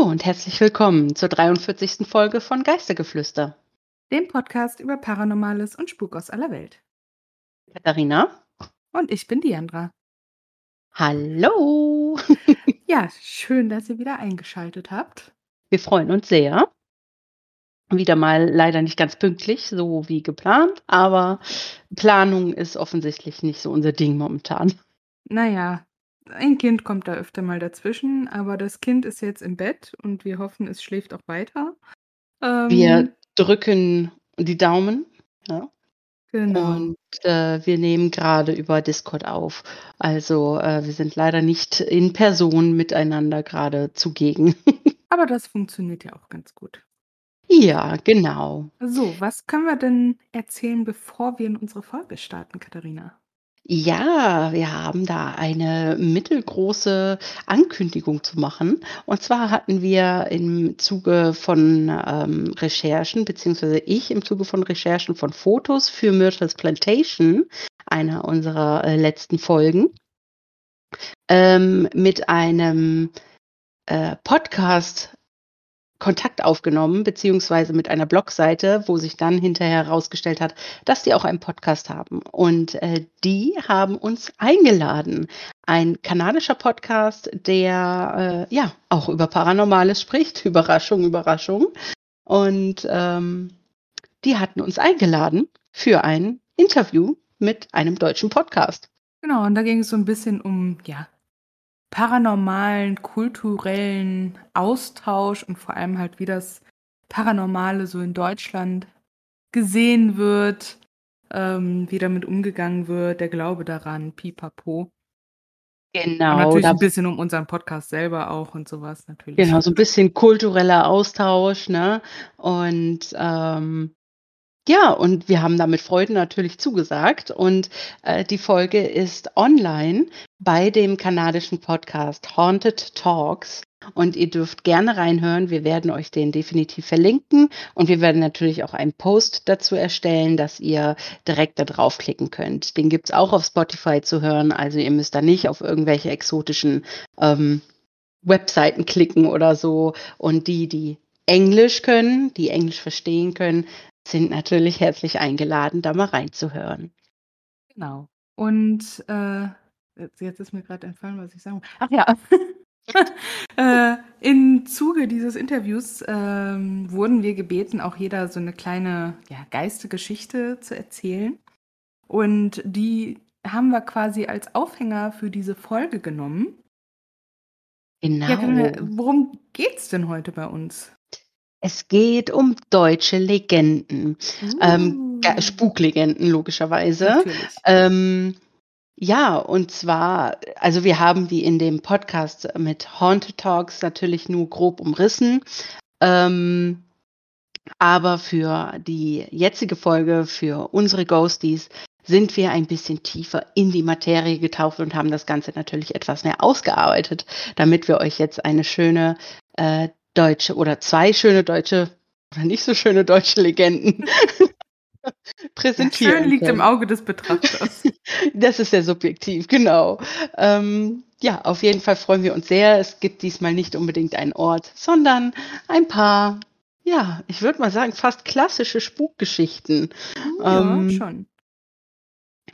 Hallo und herzlich willkommen zur 43. Folge von Geistergeflüster. Dem Podcast über Paranormales und Spuk aus aller Welt. Katharina. Und ich bin Diandra. Hallo. ja, schön, dass ihr wieder eingeschaltet habt. Wir freuen uns sehr. Wieder mal leider nicht ganz pünktlich, so wie geplant, aber Planung ist offensichtlich nicht so unser Ding momentan. Naja, ein Kind kommt da öfter mal dazwischen, aber das Kind ist jetzt im Bett und wir hoffen, es schläft auch weiter. Ähm, wir drücken die Daumen. Ja. Genau. Und äh, wir nehmen gerade über Discord auf. Also äh, wir sind leider nicht in Person miteinander gerade zugegen. Aber das funktioniert ja auch ganz gut. Ja, genau. So, was können wir denn erzählen, bevor wir in unsere Folge starten, Katharina? Ja, wir haben da eine mittelgroße Ankündigung zu machen. Und zwar hatten wir im Zuge von ähm, Recherchen, beziehungsweise ich im Zuge von Recherchen von Fotos für Myrtles Plantation, einer unserer äh, letzten Folgen, ähm, mit einem äh, Podcast Kontakt aufgenommen, beziehungsweise mit einer Blogseite, wo sich dann hinterher herausgestellt hat, dass die auch einen Podcast haben. Und äh, die haben uns eingeladen. Ein kanadischer Podcast, der äh, ja auch über Paranormales spricht. Überraschung, Überraschung. Und ähm, die hatten uns eingeladen für ein Interview mit einem deutschen Podcast. Genau, und da ging es so ein bisschen um, ja, paranormalen, kulturellen Austausch und vor allem halt, wie das Paranormale so in Deutschland gesehen wird, ähm, wie damit umgegangen wird, der Glaube daran, pipapo. Genau. Und natürlich ein bisschen um unseren Podcast selber auch und sowas natürlich. Genau, so ein bisschen kultureller Austausch, ne? Und ähm, ja, und wir haben damit Freude natürlich zugesagt. Und äh, die Folge ist online bei dem kanadischen Podcast Haunted Talks. Und ihr dürft gerne reinhören. Wir werden euch den definitiv verlinken. Und wir werden natürlich auch einen Post dazu erstellen, dass ihr direkt da draufklicken könnt. Den gibt's auch auf Spotify zu hören. Also ihr müsst da nicht auf irgendwelche exotischen ähm, Webseiten klicken oder so. Und die, die Englisch können, die Englisch verstehen können, sind natürlich herzlich eingeladen, da mal reinzuhören. Genau. Und äh, jetzt ist mir gerade entfallen, was ich sagen Ach ja. äh, Im Zuge dieses Interviews ähm, wurden wir gebeten, auch jeder so eine kleine ja, Geistegeschichte zu erzählen. Und die haben wir quasi als Aufhänger für diese Folge genommen. Genau. Ja, wir, worum geht's denn heute bei uns? Es geht um deutsche Legenden, ähm, Uh. Spuklegenden logischerweise. Natürlich. Ähm, ja, und zwar, also wir haben die in dem Podcast mit Haunted Talks natürlich nur grob umrissen. Ähm, aber für die jetzige Folge, für unsere Ghosties, sind wir ein bisschen tiefer in die Materie getaucht und haben das Ganze natürlich etwas mehr ausgearbeitet, damit wir euch jetzt eine schöne äh, deutsche oder zwei schöne deutsche oder nicht so schöne deutsche Legenden präsentieren. Ja, schön liegt können. im Auge des Betrachters. das ist sehr subjektiv, genau. Ähm, ja, auf jeden Fall freuen wir uns sehr. Es gibt diesmal nicht unbedingt einen Ort, sondern ein paar, ja, ich würde mal sagen, fast klassische Spukgeschichten. Ja, ähm, schon.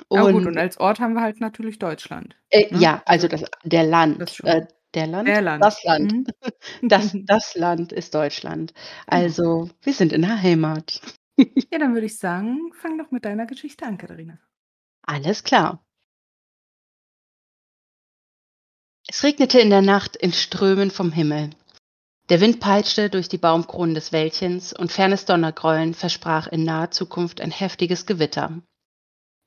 Und, ja, gut, und als Ort haben wir halt natürlich Deutschland. Äh, ne? Ja, also das, der Land. Das äh, der Land? Der Land. Das Land. Mhm. Das, das Land ist Deutschland. Also, wir sind in der Heimat. Ja, dann würde ich sagen, fang doch mit deiner Geschichte an, Katharina. Alles klar. Es regnete in der Nacht in Strömen vom Himmel. Der Wind peitschte durch die Baumkronen des Wäldchens und fernes Donnergrollen versprach in naher Zukunft ein heftiges Gewitter.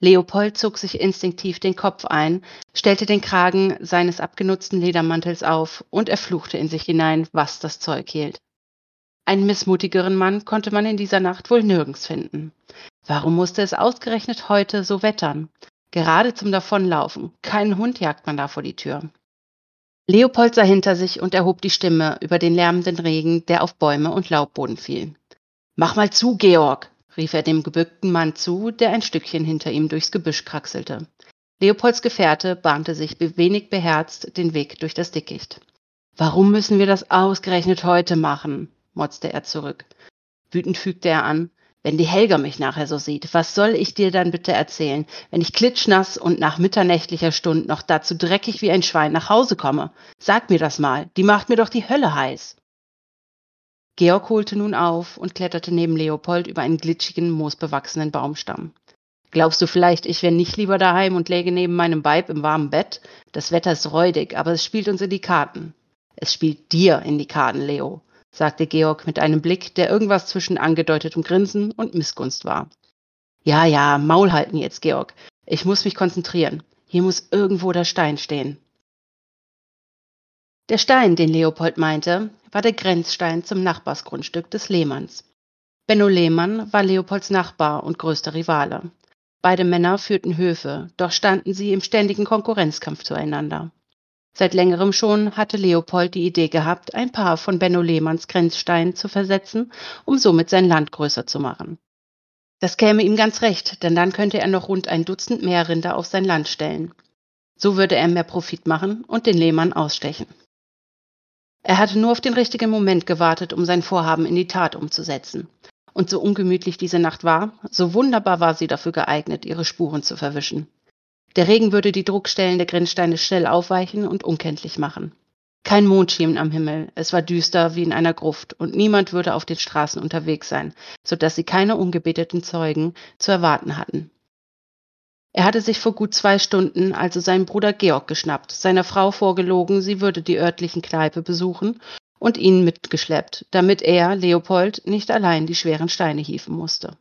Leopold zog sich instinktiv den Kopf ein, stellte den Kragen seines abgenutzten Ledermantels auf und er fluchte in sich hinein, was das Zeug hielt. Einen missmutigeren Mann konnte man in dieser Nacht wohl nirgends finden. Warum musste es ausgerechnet heute so wettern? Gerade zum Davonlaufen. Keinen Hund jagt man da vor die Tür. Leopold sah hinter sich und erhob die Stimme über den lärmenden Regen, der auf Bäume und Laubboden fiel. Mach mal zu, Georg, rief er dem gebückten Mann zu, der ein Stückchen hinter ihm durchs Gebüsch kraxelte. Leopolds Gefährte bahnte sich wenig beherzt den Weg durch das Dickicht. Warum müssen wir das ausgerechnet heute machen? Motzte er zurück. Wütend fügte er an, wenn die Helga mich nachher so sieht, was soll ich dir dann bitte erzählen, wenn ich klitschnass und nach mitternächtlicher Stund noch dazu dreckig wie ein Schwein nach Hause komme? Sag mir das mal, die macht mir doch die Hölle heiß. Georg holte nun auf und kletterte neben Leopold über einen glitschigen, moosbewachsenen Baumstamm. Glaubst du vielleicht, ich wäre nicht lieber daheim und läge neben meinem Weib im warmen Bett? Das Wetter ist räudig, aber es spielt uns in die Karten. Es spielt dir in die Karten, Leo sagte Georg mit einem Blick, der irgendwas zwischen angedeutetem Grinsen und Missgunst war. Ja, ja, Maul halten jetzt, Georg. Ich muss mich konzentrieren. Hier muss irgendwo der Stein stehen. Der Stein, den Leopold meinte, war der Grenzstein zum Nachbarsgrundstück des Lehmanns. Benno Lehmann war Leopolds Nachbar und größter Rivale. Beide Männer führten Höfe, doch standen sie im ständigen Konkurrenzkampf zueinander. Seit längerem schon hatte Leopold die Idee gehabt, ein paar von Benno Lehmanns Grenzsteinen zu versetzen, um somit sein Land größer zu machen. Das käme ihm ganz recht, denn dann könnte er noch rund ein Dutzend mehr Rinder auf sein Land stellen. So würde er mehr Profit machen und den Lehmann ausstechen. Er hatte nur auf den richtigen Moment gewartet, um sein Vorhaben in die Tat umzusetzen. Und so ungemütlich diese Nacht war, so wunderbar war sie dafür geeignet, ihre Spuren zu verwischen. Der Regen würde die Druckstellen der Grenzsteine schnell aufweichen und unkenntlich machen. Kein Mond schien am Himmel, es war düster wie in einer Gruft, und niemand würde auf den Straßen unterwegs sein, so dass sie keine ungebeteten Zeugen zu erwarten hatten. Er hatte sich vor gut zwei Stunden also seinen Bruder Georg geschnappt, seiner Frau vorgelogen, sie würde die örtlichen Kneipe besuchen und ihn mitgeschleppt, damit er, Leopold, nicht allein die schweren Steine hieven musste.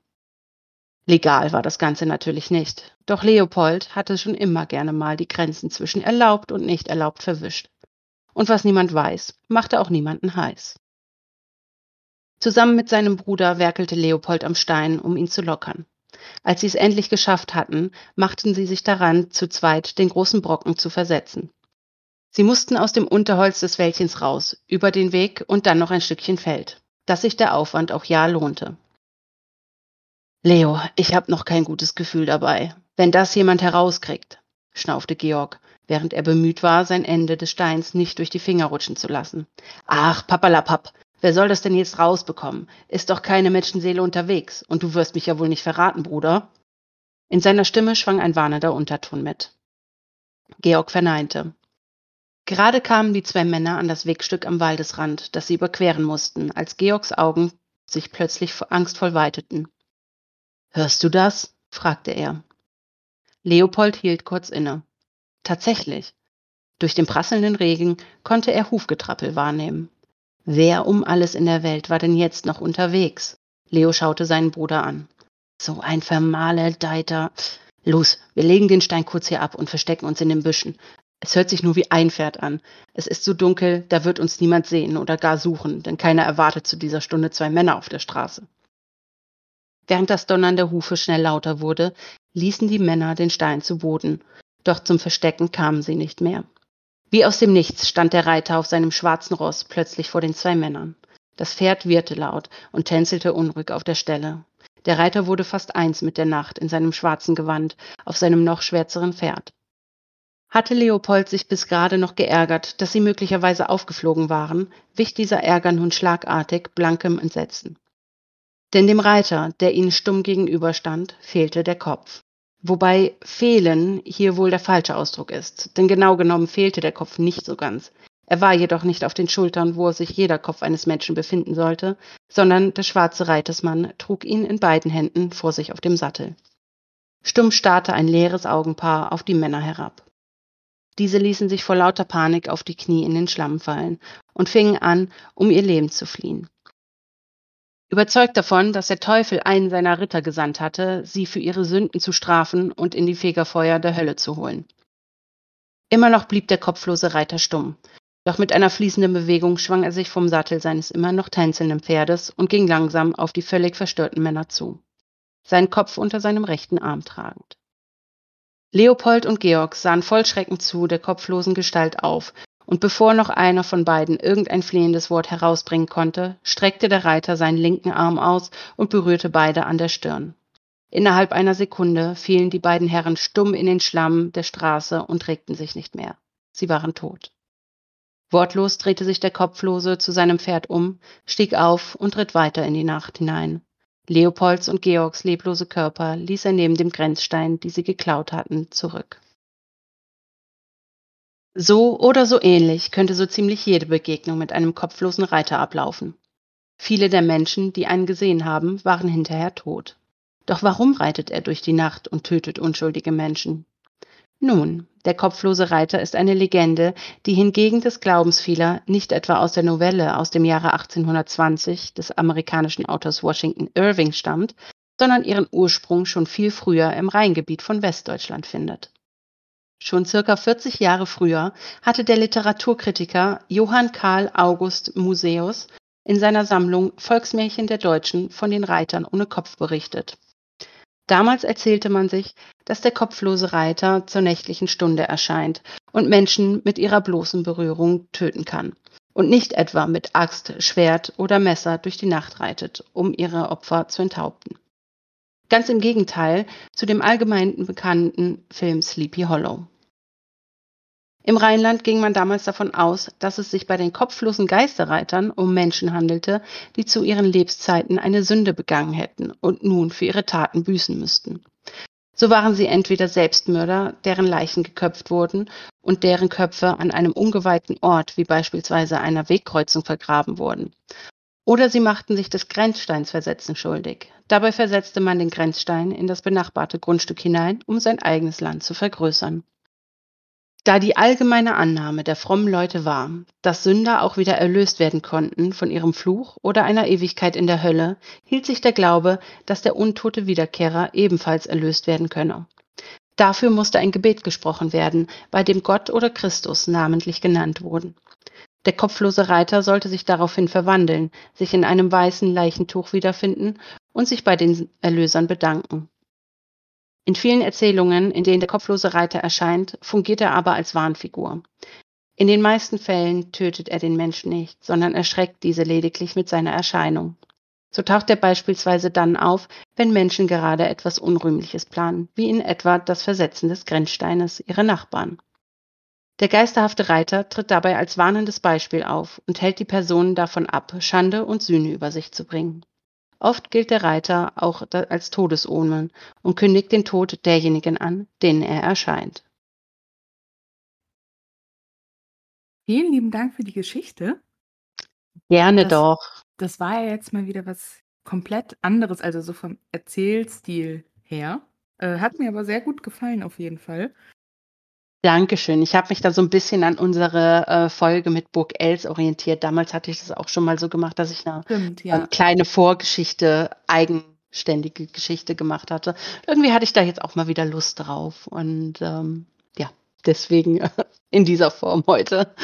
Legal war das Ganze natürlich nicht. Doch Leopold hatte schon immer gerne mal die Grenzen zwischen erlaubt und nicht erlaubt verwischt. Und was niemand weiß, machte auch niemanden heiß. Zusammen mit seinem Bruder werkelte Leopold am Stein, um ihn zu lockern. Als sie es endlich geschafft hatten, machten sie sich daran, zu zweit den großen Brocken zu versetzen. Sie mussten aus dem Unterholz des Wäldchens raus, über den Weg und dann noch ein Stückchen Feld, dass sich der Aufwand auch ja lohnte. Leo, ich hab noch kein gutes Gefühl dabei. Wenn das jemand herauskriegt, schnaufte Georg, während er bemüht war, sein Ende des Steins nicht durch die Finger rutschen zu lassen. Ach, papalapap, wer soll das denn jetzt rausbekommen? Ist doch keine Menschenseele unterwegs, und du wirst mich ja wohl nicht verraten, Bruder. In seiner Stimme schwang ein warnender Unterton mit. Georg verneinte. Gerade kamen die zwei Männer an das Wegstück am Waldesrand, das sie überqueren mussten, als Georgs Augen sich plötzlich angstvoll weiteten. Hörst du das? fragte er. Leopold hielt kurz inne. Tatsächlich. Durch den prasselnden Regen konnte er Hufgetrappel wahrnehmen. Wer um alles in der Welt war denn jetzt noch unterwegs? Leo schaute seinen Bruder an. So ein vermaledeiter. Los, wir legen den Stein kurz hier ab und verstecken uns in den Büschen. Es hört sich nur wie ein Pferd an. Es ist so dunkel, da wird uns niemand sehen oder gar suchen, denn keiner erwartet zu dieser Stunde zwei Männer auf der Straße. Während das Donnern der Hufe schnell lauter wurde, ließen die Männer den Stein zu Boden, doch zum Verstecken kamen sie nicht mehr. Wie aus dem Nichts stand der Reiter auf seinem schwarzen Ross plötzlich vor den zwei Männern. Das Pferd wirrte laut und tänzelte unruhig auf der Stelle. Der Reiter wurde fast eins mit der Nacht in seinem schwarzen Gewand auf seinem noch schwärzeren Pferd. Hatte Leopold sich bis gerade noch geärgert, dass sie möglicherweise aufgeflogen waren, wich dieser Ärger nun schlagartig blankem Entsetzen. Denn dem Reiter, der ihnen stumm gegenüberstand, fehlte der Kopf. Wobei fehlen hier wohl der falsche Ausdruck ist, denn genau genommen fehlte der Kopf nicht so ganz. Er war jedoch nicht auf den Schultern, wo sich jeder Kopf eines Menschen befinden sollte, sondern der schwarze Reitersmann trug ihn in beiden Händen vor sich auf dem Sattel. Stumm starrte ein leeres Augenpaar auf die Männer herab. Diese ließen sich vor lauter Panik auf die Knie in den Schlamm fallen und fingen an, um ihr Leben zu fliehen. Überzeugt davon, dass der Teufel einen seiner Ritter gesandt hatte, sie für ihre Sünden zu strafen und in die Fegefeuer der Hölle zu holen. Immer noch blieb der kopflose Reiter stumm, doch mit einer fließenden Bewegung schwang er sich vom Sattel seines immer noch tänzelnden Pferdes und ging langsam auf die völlig verstörten Männer zu, seinen Kopf unter seinem rechten Arm tragend. Leopold und Georg sahen voll Schrecken zu der kopflosen Gestalt auf und bevor noch einer von beiden irgendein flehendes Wort herausbringen konnte, streckte der Reiter seinen linken Arm aus und berührte beide an der Stirn. Innerhalb einer Sekunde fielen die beiden Herren stumm in den Schlamm der Straße und regten sich nicht mehr. Sie waren tot. Wortlos drehte sich der Kopflose zu seinem Pferd um, stieg auf und ritt weiter in die Nacht hinein. Leopolds und Georgs leblose Körper ließ er neben dem Grenzstein, die sie geklaut hatten, zurück. So oder so ähnlich könnte so ziemlich jede Begegnung mit einem kopflosen Reiter ablaufen. Viele der Menschen, die einen gesehen haben, waren hinterher tot. Doch warum reitet er durch die Nacht und tötet unschuldige Menschen? Nun, der kopflose Reiter ist eine Legende, die hingegen des Glaubens vieler nicht etwa aus der Novelle aus dem Jahre 1820 des amerikanischen Autors Washington Irving stammt, sondern ihren Ursprung schon viel früher im Rheingebiet von Westdeutschland findet. Schon circa 40 Jahre früher hatte der Literaturkritiker Johann Karl August Museus in seiner Sammlung Volksmärchen der Deutschen von den Reitern ohne Kopf berichtet. Damals erzählte man sich, dass der kopflose Reiter zur nächtlichen Stunde erscheint und Menschen mit ihrer bloßen Berührung töten kann und nicht etwa mit Axt, Schwert oder Messer durch die Nacht reitet, um ihre Opfer zu enthaupten. Ganz im Gegenteil zu dem allgemein bekannten Film Sleepy Hollow. Im Rheinland ging man damals davon aus, dass es sich bei den kopflosen Geisterreitern um Menschen handelte, die zu ihren Lebenszeiten eine Sünde begangen hätten und nun für ihre Taten büßen müssten. So waren sie entweder Selbstmörder, deren Leichen geköpft wurden und deren Köpfe an einem ungeweihten Ort, wie beispielsweise einer Wegkreuzung, vergraben wurden, oder sie machten sich des Grenzsteinsversetzen schuldig. Dabei versetzte man den Grenzstein in das benachbarte Grundstück hinein, um sein eigenes Land zu vergrößern. Da die allgemeine Annahme der frommen Leute war, dass Sünder auch wieder erlöst werden konnten von ihrem Fluch oder einer Ewigkeit in der Hölle, hielt sich der Glaube, dass der untote Wiederkehrer ebenfalls erlöst werden könne. Dafür musste ein Gebet gesprochen werden, bei dem Gott oder Christus namentlich genannt wurden. Der kopflose Reiter sollte sich daraufhin verwandeln, sich in einem weißen Leichentuch wiederfinden und sich bei den Erlösern bedanken. In vielen Erzählungen, in denen der kopflose Reiter erscheint, fungiert er aber als Warnfigur. In den meisten Fällen tötet er den Menschen nicht, sondern erschreckt diese lediglich mit seiner Erscheinung. So taucht er beispielsweise dann auf, wenn Menschen gerade etwas Unrühmliches planen, wie in etwa das Versetzen des Grenzsteines ihrer Nachbarn. Der geisterhafte Reiter tritt dabei als warnendes Beispiel auf und hält die Personen davon ab, Schande und Sühne über sich zu bringen. Oft gilt der Reiter auch als Todesomen und kündigt den Tod derjenigen an, denen er erscheint. Vielen lieben Dank für die Geschichte. Gerne das, doch. Das war ja jetzt mal wieder was komplett anderes, also so vom Erzählstil her. Äh, hat mir aber sehr gut gefallen auf jeden Fall. Dankeschön. Ich habe mich da so ein bisschen an unsere äh, Folge mit Burg Els orientiert. Damals hatte ich das auch schon mal so gemacht, dass ich eine Stimmt, ja. äh, kleine Vorgeschichte, eigenständige Geschichte gemacht hatte. Irgendwie hatte ich da jetzt auch mal wieder Lust drauf. Und ähm, ja, deswegen in dieser Form heute.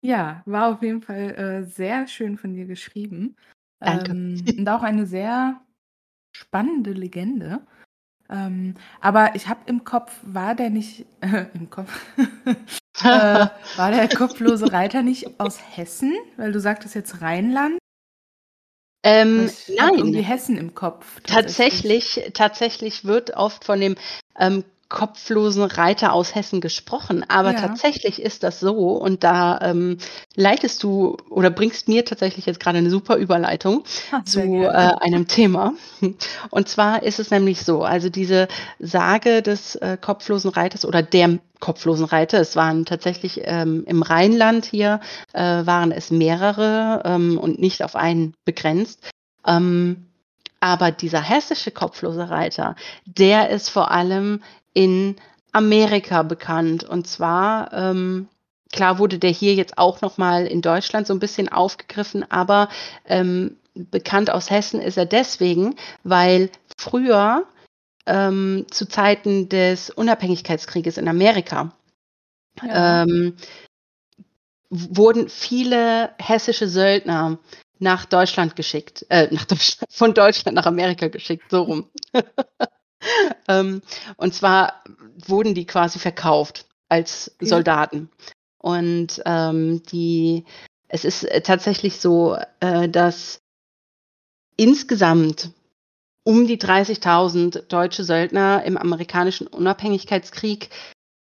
Ja, war auf jeden Fall äh, sehr schön von dir geschrieben. Danke. Ähm, und auch eine sehr spannende Legende. Ähm, aber ich habe im Kopf, war der nicht, äh, im Kopf, äh, war der kopflose Reiter nicht aus Hessen? Weil du sagtest jetzt Rheinland. Ähm, Ich nein. irgendwie Hessen im Kopf. Tatsächlich, tatsächlich wird oft von dem ähm, kopflosen Reiter aus Hessen gesprochen, aber Ja. tatsächlich ist das so und da ähm, leitest du oder bringst mir tatsächlich jetzt gerade eine super Überleitung sehr zu äh, einem Thema. Und zwar ist es nämlich so, also diese Sage des äh, kopflosen Reiters oder der kopflosen Reiter, es waren tatsächlich ähm, im Rheinland hier, äh, waren es mehrere ähm, und nicht auf einen begrenzt. Ähm, aber dieser hessische kopflose Reiter, der ist vor allem in Amerika bekannt. Und zwar, ähm, klar wurde der hier jetzt auch nochmal in Deutschland so ein bisschen aufgegriffen, aber ähm, bekannt aus Hessen ist er deswegen, weil früher ähm, zu Zeiten des Unabhängigkeitskrieges in Amerika Ja. ähm, wurden viele hessische Söldner nach Deutschland geschickt, äh, nach Deutschland, von Deutschland nach Amerika geschickt, so rum. ähm, und zwar wurden die quasi verkauft als Okay. Soldaten. Und ähm, die, es ist äh, tatsächlich so, äh, dass insgesamt um die 30.000 deutsche Söldner im amerikanischen Unabhängigkeitskrieg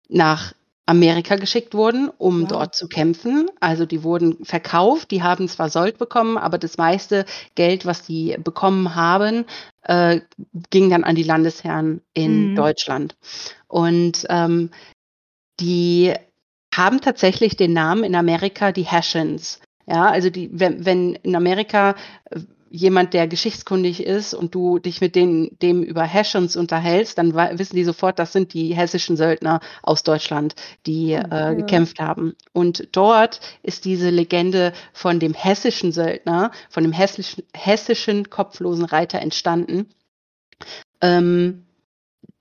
nach Amerika geschickt wurden, um Wow. dort zu kämpfen. Also die wurden verkauft, die haben zwar Sold bekommen, aber das meiste Geld, was die bekommen haben, äh, ging dann an die Landesherren in Mhm. Deutschland. Und ähm, die haben tatsächlich den Namen in Amerika die Hessians. Ja, also die, wenn, wenn in Amerika äh, jemand, der geschichtskundig ist und du dich mit denen, dem über Hessians unterhältst, dann wissen die sofort, das sind die hessischen Söldner aus Deutschland, die äh, ja. gekämpft haben. Und dort ist diese Legende von dem hessischen Söldner, von dem hessischen, hessischen kopflosen Reiter entstanden, ähm,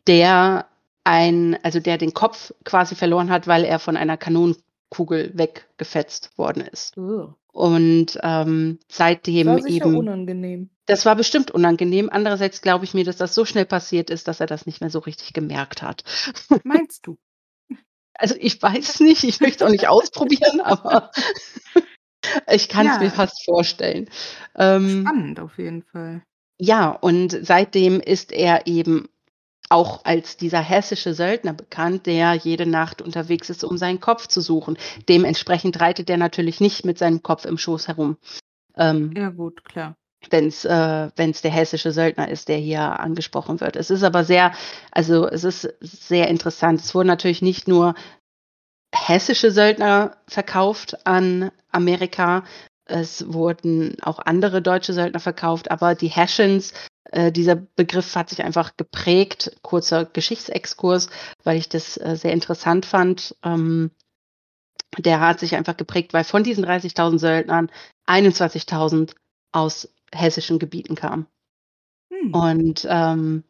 der ein, also der den Kopf quasi verloren hat, weil er von einer Kanonenkugel weggefetzt worden ist. Ugh. Und ähm, seitdem War sicher eben, unangenehm. das war bestimmt unangenehm. Andererseits glaube ich mir, dass das so schnell passiert ist, dass er das nicht mehr so richtig gemerkt hat. Meinst du? Also ich weiß es nicht, ich möchte auch nicht ausprobieren, aber ich kann es Ja. mir fast vorstellen. Ähm, Spannend auf jeden Fall. Ja, und seitdem ist er eben auch als dieser hessische Söldner bekannt, der jede Nacht unterwegs ist, um seinen Kopf zu suchen. Dementsprechend reitet er natürlich nicht mit seinem Kopf im Schoß herum, ähm, Ja, gut, klar. wenn es äh, wenn's der hessische Söldner ist, der hier angesprochen wird. Es ist aber sehr, also es ist sehr interessant. Es wurden natürlich nicht nur hessische Söldner verkauft an Amerika, es wurden auch andere deutsche Söldner verkauft, aber die Hessians, äh, dieser Begriff hat sich einfach geprägt. Kurzer Geschichtsexkurs, weil ich das äh, sehr interessant fand. Ähm, der hat sich einfach geprägt, weil von diesen 30.000 Söldnern 21.000 aus hessischen Gebieten kamen. Hm. Und ähm,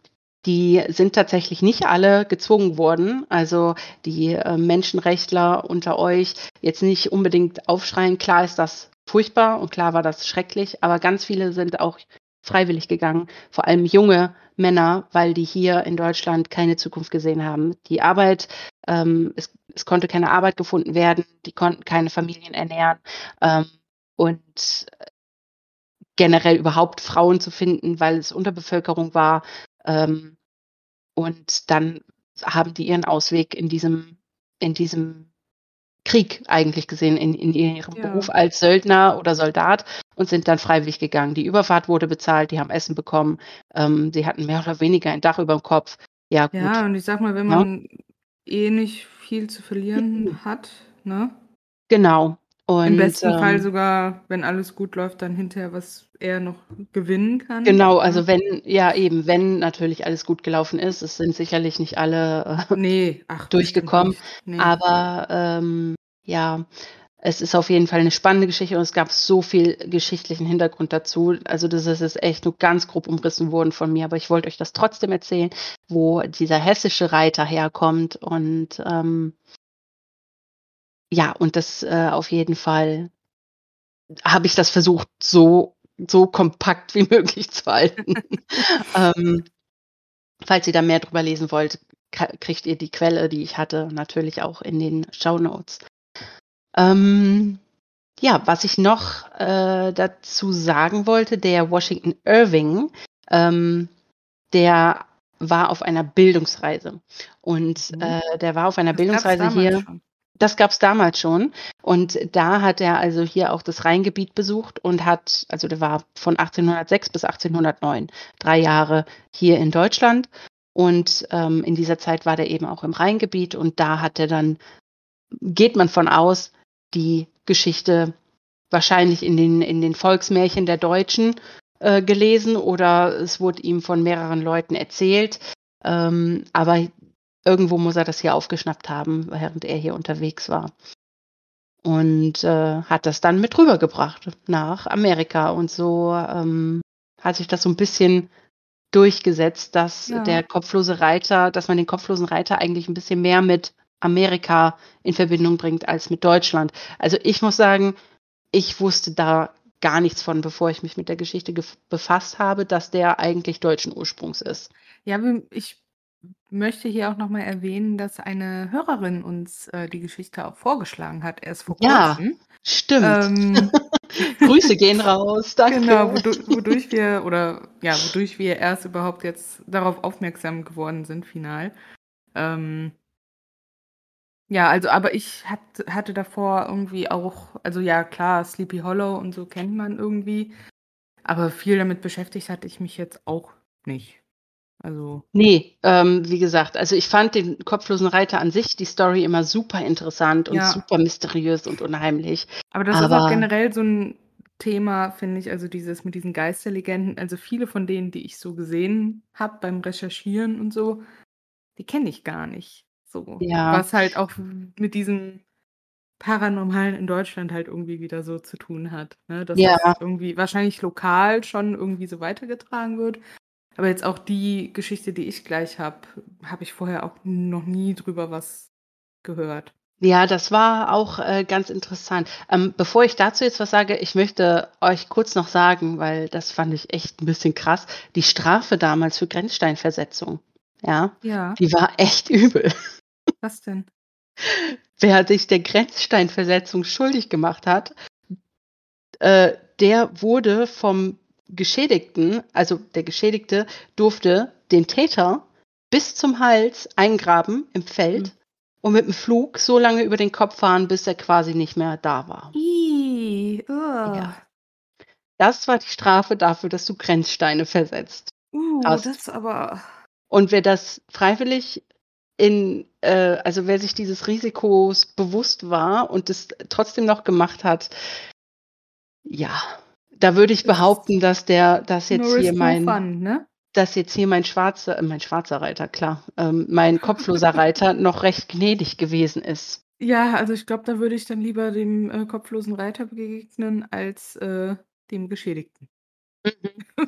die sind tatsächlich nicht alle gezwungen worden. Also die äh, Menschenrechtler unter euch jetzt nicht unbedingt aufschreien. Klar ist das furchtbar und klar war das schrecklich, aber ganz viele sind auch freiwillig gegangen. Vor allem junge Männer, weil die hier in Deutschland keine Zukunft gesehen haben. Die Arbeit, ähm, es, es konnte keine Arbeit gefunden werden, die konnten keine Familien ernähren. Ähm, und generell überhaupt Frauen zu finden, weil es Unterbevölkerung war. Ähm, und dann haben die ihren Ausweg in diesem, in diesem Krieg eigentlich gesehen, in, in ihrem Ja. Beruf als Söldner oder Soldat und sind dann freiwillig gegangen. Die Überfahrt wurde bezahlt, die haben Essen bekommen, ähm, sie hatten mehr oder weniger ein Dach über dem Kopf. Ja, gut. Ja, und ich sag mal, wenn Ja. man eh nicht viel zu verlieren hat, ne? Genau. Und, Im besten ähm, Fall sogar, wenn alles gut läuft, dann hinterher was er noch gewinnen kann. Genau, also wenn, ja eben, wenn natürlich alles gut gelaufen ist, es sind sicherlich nicht alle äh, Nee, ach, durchgekommen. Nee. Aber ähm, ja, es ist auf jeden Fall eine spannende Geschichte und es gab so viel geschichtlichen Hintergrund dazu. Also das ist jetzt echt nur ganz grob umrissen worden von mir, aber ich wollte euch das trotzdem erzählen, wo dieser hessische Reiter herkommt und ähm, ja, und das äh, auf jeden Fall habe ich das versucht, so so kompakt wie möglich zu halten. ähm, falls ihr da mehr drüber lesen wollt, kriegt ihr die Quelle, die ich hatte, natürlich auch in den Show Notes. Ähm, ja, was ich noch äh, dazu sagen wollte, der Washington Irving, ähm, der war auf einer Bildungsreise. Und Mhm. äh, der war auf einer Das Bildungsreise hier. schon. Das gab's damals schon. Und da hat er also hier auch das Rheingebiet besucht und hat, also der war von 1806 bis 1809, drei Jahre hier in Deutschland. Und ähm, in dieser Zeit war der eben auch im Rheingebiet und da hat er dann, geht man von aus, die Geschichte wahrscheinlich in den, in den Volksmärchen der Deutschen äh, gelesen oder es wurde ihm von mehreren Leuten erzählt. Ähm, aber irgendwo muss er das hier aufgeschnappt haben, während er hier unterwegs war. Und äh, hat das dann mit rübergebracht nach Amerika. Und so ähm, hat sich das so ein bisschen durchgesetzt, dass Ja. der kopflose Reiter, dass man den kopflosen Reiter eigentlich ein bisschen mehr mit Amerika in Verbindung bringt als mit Deutschland. Also ich muss sagen, ich wusste da gar nichts von, bevor ich mich mit der Geschichte befasst habe, dass der eigentlich deutschen Ursprungs ist. Ja, ich möchte hier auch nochmal erwähnen, dass eine Hörerin uns äh, die Geschichte auch vorgeschlagen hat, erst vor Ja, kurzem. Stimmt. Ähm, Grüße gehen raus. Danke. Genau, wodurch, wodurch wir oder ja, wodurch wir erst überhaupt jetzt darauf aufmerksam geworden sind, final. Ähm, Ja, also aber ich hat hatte davor irgendwie auch also ja klar, Sleepy Hollow und so kennt man irgendwie, aber viel damit beschäftigt hatte ich mich jetzt auch nicht. Also Ne, ähm, wie gesagt, also ich fand den kopflosen Reiter an sich, die Story immer super interessant und Ja. super mysteriös und unheimlich. Aber das ist auch Aber generell so 'n Thema, finde ich, also dieses mit diesen Geisterlegenden. Also viele von denen, die ich so gesehen habe beim Recherchieren und so, die kenne ich gar nicht so. Ja. Was halt auch mit diesem Paranormalen in Deutschland halt irgendwie wieder so zu tun hat, ne? Dass Ja. das irgendwie wahrscheinlich lokal schon irgendwie so weitergetragen wird. Aber jetzt auch die Geschichte, die ich gleich habe, habe ich vorher auch noch nie drüber was gehört. Ja, das war auch, äh, ganz interessant. Ähm, bevor ich dazu jetzt was sage, ich möchte euch kurz noch sagen, weil das fand ich echt 'n bisschen krass, die Strafe damals für Grenzsteinversetzung, ja, Ja. die war echt übel. Was denn? Wer sich der Grenzsteinversetzung schuldig gemacht hat, äh, der wurde vom Geschädigten also der Geschädigte durfte den Täter bis zum Hals eingraben im Feld Mhm. und mit'm Flug so lange über den Kopf fahren, bis er quasi nicht mehr da war. I, Ja. Das war die Strafe dafür, dass du Grenzsteine versetzt Uh, hast. das aber Und wer das freiwillig in äh, also wer sich dieses Risikos bewusst war und das trotzdem noch gemacht hat ja, da würde ich behaupten, dass der dass no jetzt hier mein fun, ne? dass jetzt hier mein schwarzer äh, mein schwarzer Reiter, klar, ähm, mein kopfloser Reiter noch recht gnädig gewesen ist. Ja, also ich glaube, da würde ich dann lieber dem, äh, kopflosen Reiter begegnen als, äh, dem Geschädigten. Mhm.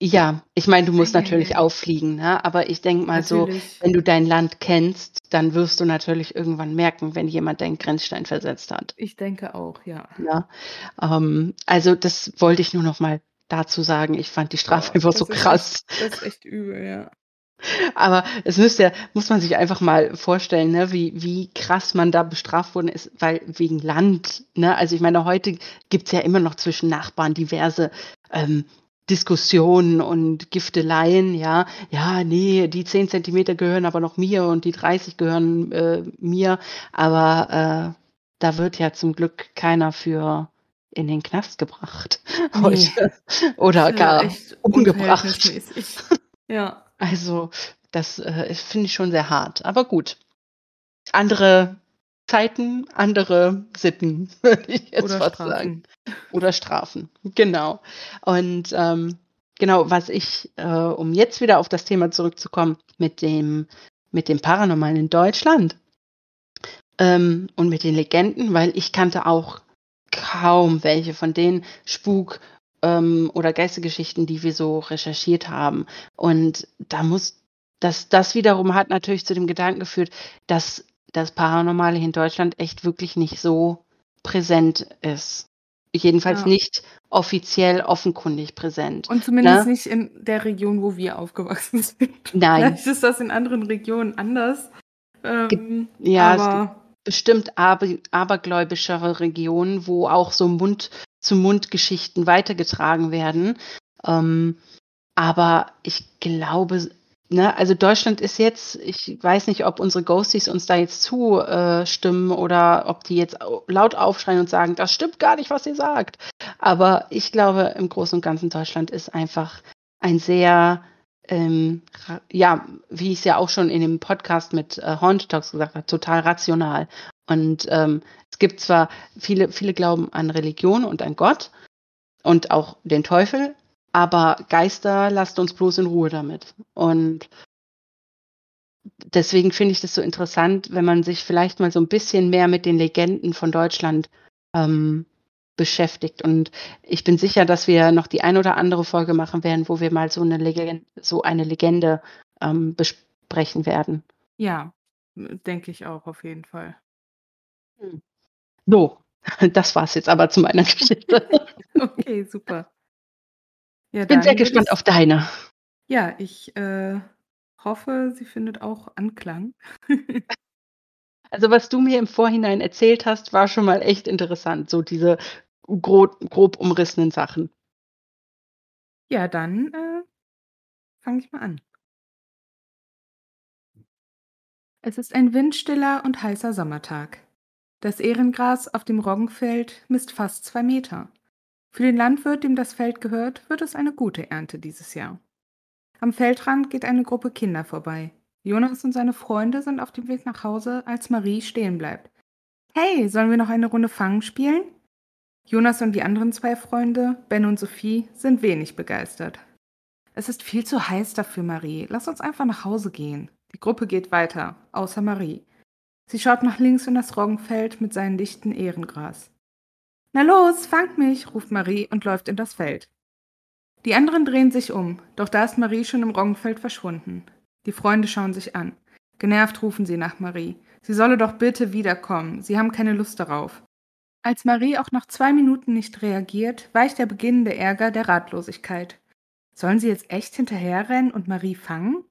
Ja, ich meine, du musst natürlich auffliegen, ne? Aber ich denke mal so, Natürlich. wenn du dein Land kennst, dann wirst du natürlich irgendwann merken, wenn jemand deinen Grenzstein versetzt hat. Ich denke auch, ja. Ja, ähm, also das wollte ich nur noch mal dazu sagen. Ich fand die Strafe Boah, einfach so ist krass. das ist echt übel, ja. Aber es müsste ja muss man sich einfach mal vorstellen, ne, wie wie krass man da bestraft worden ist, weil wegen Land, ne? Also, ich meine, heute gibt's ja immer noch zwischen Nachbarn diverse, ähm, Diskussionen und Gifteleien, ja. Ja, ne, die 10 Zentimeter gehören aber noch mir und die 30 gehören, äh, mir. Aber, äh, da wird ja zum Glück keiner für in den Knast gebracht Ne. heute oder ja gar umgebracht. Ja. Also, das, äh, finde ich schon sehr hart. Aber gut. Andere Zeiten, andere Sitten, würde ich jetzt Oder fast sagen. Strafen. Oder Strafen, genau. Und, ähm, genau, was ich, äh, um jetzt wieder auf das Thema zurückzukommen, mit dem mit dem Paranormalen in Deutschland, ähm, und mit den Legenden, weil ich kannte auch kaum welche von den Spuk ähm, oder Geistergeschichten, die wir so recherchiert haben. Und da muss das das wiederum hat natürlich zu dem Gedanken geführt, dass das Paranormale in Deutschland echt wirklich nicht so präsent ist. Jedenfalls Ja. nicht offiziell offenkundig präsent, Und zumindest ne? nicht in der Region, wo wir aufgewachsen sind. Nein. Vielleicht ist das in anderen Regionen anders. Ähm, ja, es gibt aber bestimmt aber abergläubischere Regionen, wo auch so Mund-zu-Mund-Geschichten weitergetragen werden. Ähm, aber ich glaube, ne, also Deutschland ist jetzt ich weiß nicht, ob unsere Ghosties uns da jetzt zu äh, oder ob die jetzt au laut aufschreien und sagen: „Das stimmt gar nicht, was ihr sagt.“ Aber ich glaube, im Großen und Ganzen Deutschland ist einfach ein sehr, ähm, ja, wie ich's ja auch schon in dem Podcast mit, äh, Haunted Talks gesagt habe, total rational. Und, ähm, es gibt zwar viele viele glauben an Religion und an Gott und auch den Teufel, aber Geister, lasst uns bloß in Ruhe damit. Und deswegen finde ich das so interessant, wenn man sich vielleicht mal so 'n bisschen mehr mit den Legenden von Deutschland, ähm, beschäftigt. Und ich bin sicher, dass wir noch die ein oder andere Folge machen werden, wo wir mal so 'ne Legen so eine Legende, ähm, besprechen werden. Ja, denke ich auch auf jeden Fall. Hm. So, das war's jetzt aber zu meiner Geschichte. Okay, super. Ja, Ich bin sehr gespannt ich auf deine. Ja, ich, äh, hoffe, sie findet auch Anklang. Also, was du mir im Vorhinein erzählt hast, war schon mal echt interessant, so diese grob grob umrissenen Sachen. Ja, dann, äh, fange ich mal an. Es ist ein windstiller und heißer Sommertag. Das Ehrengras auf dem Roggenfeld misst fast zwei Meter. Für den Landwirt, dem das Feld gehört, wird es eine gute Ernte dieses Jahr. Am Feldrand geht eine Gruppe Kinder vorbei. Jonas und seine Freunde sind auf dem Weg nach Hause, als Marie stehen bleibt. Hey, sollen wir noch eine Runde Fangen spielen? Jonas und die anderen zwei Freunde, Ben und Sophie, sind wenig begeistert. Es ist viel zu heiß dafür, Marie. Lass uns einfach nach Hause gehen. Die Gruppe geht weiter, außer Marie. Sie schaut nach links in das Roggenfeld mit seinem dichten Ehrengras. Na los, fangt mich, ruft Marie und läuft in das Feld. Die anderen drehen sich um, doch da ist Marie schon im Roggenfeld verschwunden. Die Freunde schauen sich an. Genervt rufen sie nach Marie. Sie solle doch bitte wiederkommen, sie haben keine Lust darauf. Als Marie auch nach zwei Minuten nicht reagiert, weicht der beginnende Ärger der Ratlosigkeit. Sollen sie jetzt echt hinterherrennen und Marie fangen?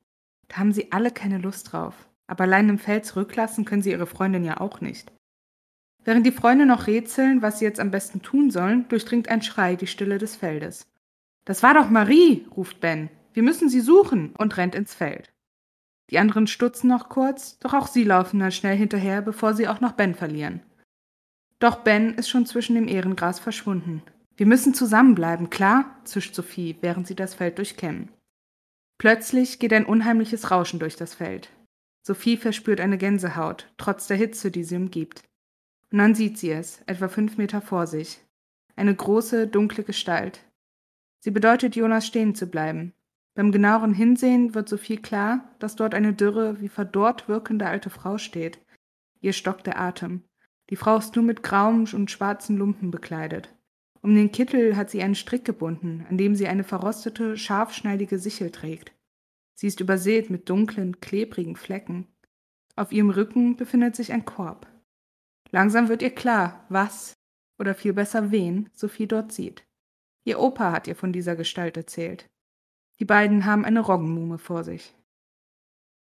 Da haben sie alle keine Lust drauf. Aber allein im Feld zurücklassen können sie ihre Freundin ja auch nicht. Während die Freunde noch rätseln, was sie jetzt am besten tun sollen, durchdringt ein Schrei die Stille des Feldes. Das war doch Marie, ruft Ben. Wir müssen sie suchen und rennt ins Feld. Die anderen stutzen noch kurz, doch auch sie laufen dann schnell hinterher, bevor sie auch noch Ben verlieren. Doch Ben ist schon zwischen dem Ehrengras verschwunden. Wir müssen zusammenbleiben, klar? zischt Sophie, während sie das Feld durchkämmen. Plötzlich geht ein unheimliches Rauschen durch das Feld. Sophie verspürt eine Gänsehaut, trotz der Hitze, die sie umgibt. Und dann sieht sie es, etwa fünf Meter vor sich. Eine große, dunkle Gestalt. Sie bedeutet Jonas stehen zu bleiben, beim genaueren Hinsehen wird Sophie klar, dass dort eine dürre, wie verdorrt wirkende alte Frau steht. Ihr stockt der Atem. Die Frau ist nur mit grauem und schwarzen Lumpen bekleidet. Um den Kittel hat sie einen Strick gebunden, an dem sie eine verrostete, scharfschneidige Sichel trägt. Sie ist übersät mit dunklen, klebrigen Flecken. Auf ihrem Rücken befindet sich ein Korb. Langsam wird ihr klar, was, oder viel besser wen, Sophie dort sieht. Ihr Opa hat ihr von dieser Gestalt erzählt. Die beiden haben eine Roggenmuhme vor sich.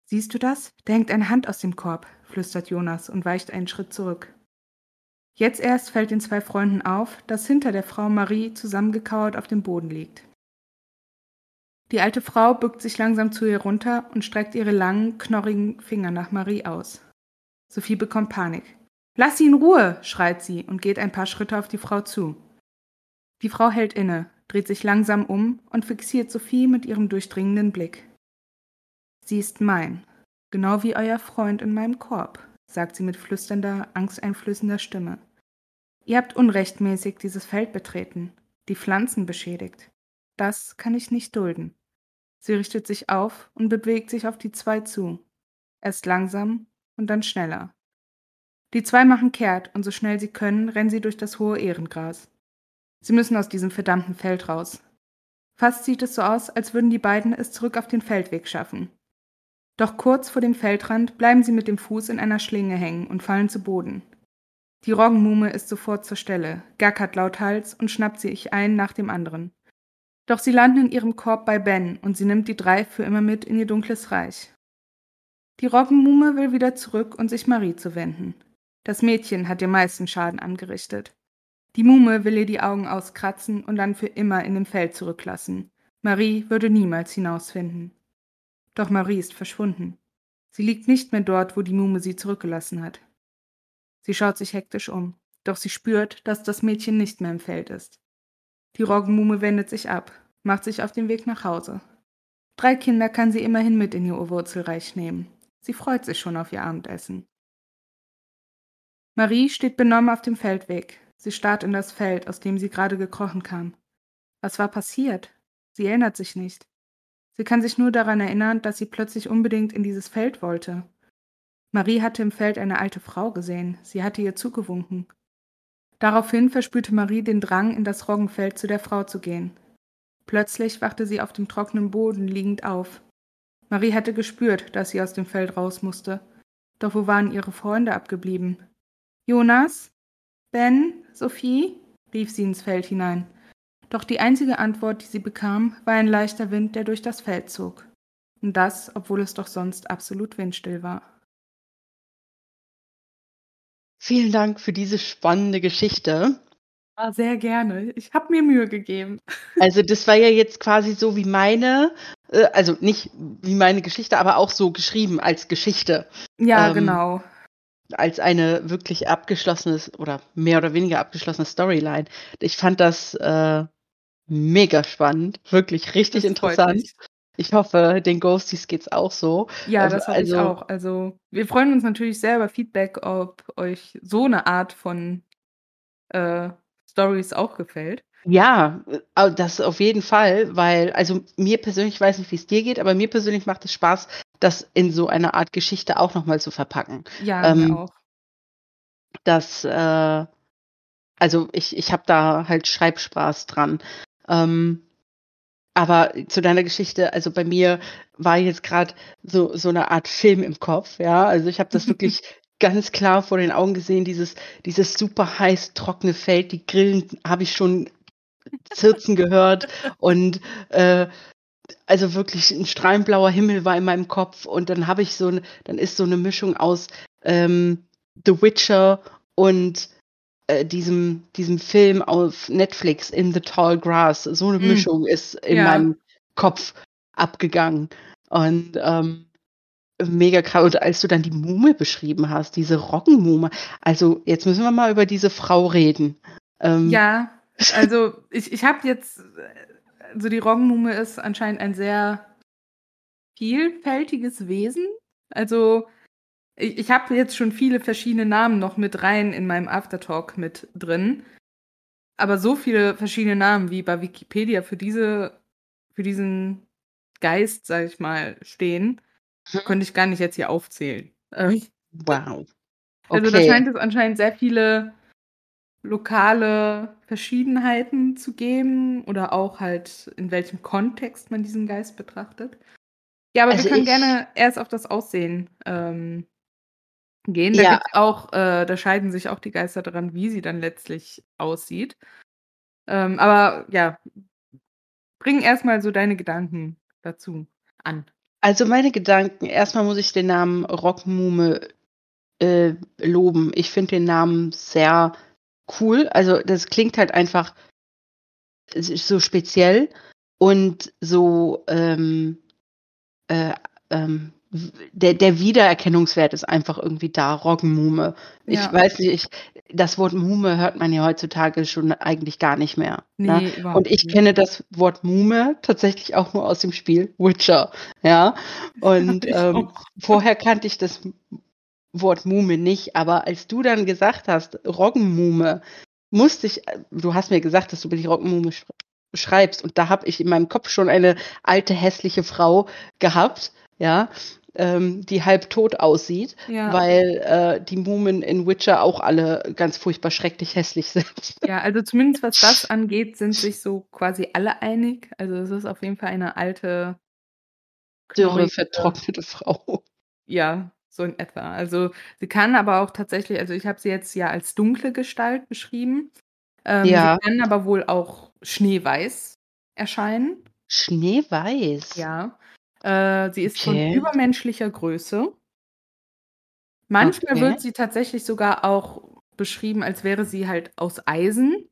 Siehst du das? Da hängt eine Hand aus dem Korb, flüstert Jonas und weicht einen Schritt zurück. Jetzt erst fällt den zwei Freunden auf, dass hinter der Frau Marie zusammengekauert auf dem Boden liegt. Die alte Frau bückt sich langsam zu ihr runter und streckt ihre langen, knorrigen Finger nach Marie aus. Sophie bekommt Panik. Lass sie in Ruhe, schreit sie und geht ein paar Schritte auf die Frau zu. Die Frau hält inne, dreht sich langsam um und fixiert Sophie mit ihrem durchdringenden Blick. Sie ist mein, genau wie euer Freund in meinem Korb, sagt sie mit flüsternder, angsteinflößender Stimme. Ihr habt unrechtmäßig dieses Feld betreten, die Pflanzen beschädigt. Das kann ich nicht dulden. Sie richtet sich auf und bewegt sich auf die zwei zu. Erst langsam und dann schneller. Die zwei machen kehrt und so schnell sie können, rennen sie durch das hohe Ehrengras. Sie müssen aus diesem verdammten Feld raus. Fast sieht es so aus, als würden die beiden es zurück auf den Feldweg schaffen. Doch kurz vor dem Feldrand bleiben sie mit dem Fuß in einer Schlinge hängen und fallen zu Boden. Die Roggenmuhme ist sofort zur Stelle, gackert laut Hals und schnappt sich einen nach dem anderen. Doch sie landen in ihrem Korb bei Ben und sie nimmt die drei für immer mit in ihr dunkles Reich. Die Roggenmuhme will wieder zurück und sich Marie zuwenden. Das Mädchen hat den meisten Schaden angerichtet. Die Muhme will ihr die Augen auskratzen und dann für immer in dem Feld zurücklassen. Marie würde niemals hinausfinden. Doch Marie ist verschwunden. Sie liegt nicht mehr dort, wo die Muhme sie zurückgelassen hat. Sie schaut sich hektisch um, doch sie spürt, dass das Mädchen nicht mehr im Feld ist. Die Roggenmuhme wendet sich ab, macht sich auf den Weg nach Hause. Drei Kinder kann sie immerhin mit in ihr Wurzelreich nehmen. Sie freut sich schon auf ihr Abendessen. Marie steht benommen auf dem Feldweg, Sie starrt in das Feld, aus dem sie gerade gekrochen kam. Was war passiert? Sie erinnert sich nicht. Sie kann sich nur daran erinnern, dass sie plötzlich unbedingt in dieses Feld wollte. Marie hatte im Feld eine alte Frau gesehen, sie hatte ihr zugewunken. Daraufhin verspürte Marie den Drang, in das Roggenfeld zu der Frau zu gehen. Plötzlich wachte sie auf dem trockenen Boden liegend auf. Marie hatte gespürt, dass sie aus dem Feld raus musste. Doch wo waren ihre Freunde abgeblieben? Jonas? Ben? Sophie? rief sie ins Feld hinein. Doch die einzige Antwort, die sie bekam, war ein leichter Wind, der durch das Feld zog. Und das, obwohl es doch sonst absolut windstill war. Vielen Dank für diese spannende Geschichte. Ah, sehr gerne. Ich habe mir Mühe gegeben. Also das war ja jetzt quasi so wie meine Äh, also nicht wie meine Geschichte, aber auch so geschrieben als Geschichte. Ja, ähm, genau. Als eine wirklich abgeschlossenes oder mehr oder weniger abgeschlossene Storyline. Ich fand das äh, mega spannend, wirklich richtig das interessant. Ich hoffe, den Ghosties geht's auch so. Ja, das hoffe also, ich auch. Also, wir freuen uns natürlich sehr über Feedback, ob euch so eine Art von äh, Stories auch gefällt. Ja, das auf jeden Fall, weil, also mir persönlich, ich weiß nicht, wie es dir geht, aber mir persönlich macht es Spaß, das in so eine Art Geschichte auch nochmal zu verpacken. Ja, ähm, mir auch. Das, äh, also ich, ich habe da halt Schreibspaß dran. Ähm, aber zu deiner Geschichte, also bei mir war jetzt gerade so, so eine Art Film im Kopf, ja. Also ich habe das wirklich ganz klar vor den Augen gesehen, dieses, dieses super heiß trockene Feld, die Grillen habe ich schon zirzen gehört und äh, also wirklich ein strahlenblauer Himmel war in meinem Kopf und dann habe ich so dann ist so eine Mischung aus ähm, The Witcher und äh, diesem, diesem Film auf Netflix In the Tall Grass. So eine mm. Mischung ist in ja. meinem Kopf abgegangen. Und ähm, mega krass. Und als du dann die Mume beschrieben hast, diese Roggenmume, also jetzt müssen wir mal über diese Frau reden. Ähm, ja, also ich, ich habe jetzt, also die Roggenmume ist anscheinend ein sehr vielfältiges Wesen. Also ich, ich habe jetzt schon viele verschiedene Namen noch mit rein in meinem Aftertalk mit drin. Aber so viele verschiedene Namen, wie bei Wikipedia für diese, für diesen Geist, sag ich mal, stehen, hm. könnte ich gar nicht jetzt hier aufzählen. Ähm, wow. Okay. Also da scheint es anscheinend sehr viele lokale Verschiedenheiten zu geben oder auch halt in welchem Kontext man diesen Geist betrachtet. Ja, aber also wir können gerne erst auf das Aussehen ähm, gehen. Da ja. auch, äh, da scheiden sich auch die Geister daran, wie sie dann letztlich aussieht. Ähm, aber ja, bring erstmal so deine Gedanken dazu an. Also meine Gedanken, erstmal muss ich den Namen Rockmume äh, loben. Ich finde den Namen sehr cool. Also das klingt halt einfach so speziell und so ähm, äh, ähm, der, der Wiedererkennungswert ist einfach irgendwie da, Roggenmume. Ja. Ich weiß nicht, ich, das Wort Mume hört man ja heutzutage schon eigentlich gar nicht mehr. Ne? Nee, ne? Und ich nicht. kenne das Wort Mume tatsächlich auch nur aus dem Spiel Witcher. Ja. Und ähm, vorher kannte ich das Wort Mume nicht, aber als du dann gesagt hast, Roggenmume, musste ich, du hast mir gesagt, dass du über die Roggenmume schreibst und da habe ich in meinem Kopf schon eine alte hässliche Frau gehabt, ja, ähm, die halb tot aussieht, ja. weil äh, die Mumen in Witcher auch alle ganz furchtbar schrecklich hässlich sind. Ja, also zumindest was das angeht, sind sich so quasi alle einig. Also es ist auf jeden Fall eine alte, dürre, vertrocknete Frau. Ja, so in etwa. Also sie kann aber auch tatsächlich, also ich habe sie jetzt ja als dunkle Gestalt beschrieben. Ähm, ja. Sie kann aber wohl auch schneeweiß erscheinen. Schneeweiß? Ja. Äh, sie ist okay. von übermenschlicher Größe. Manchmal okay. wird sie tatsächlich sogar auch beschrieben, als wäre sie halt aus Eisen.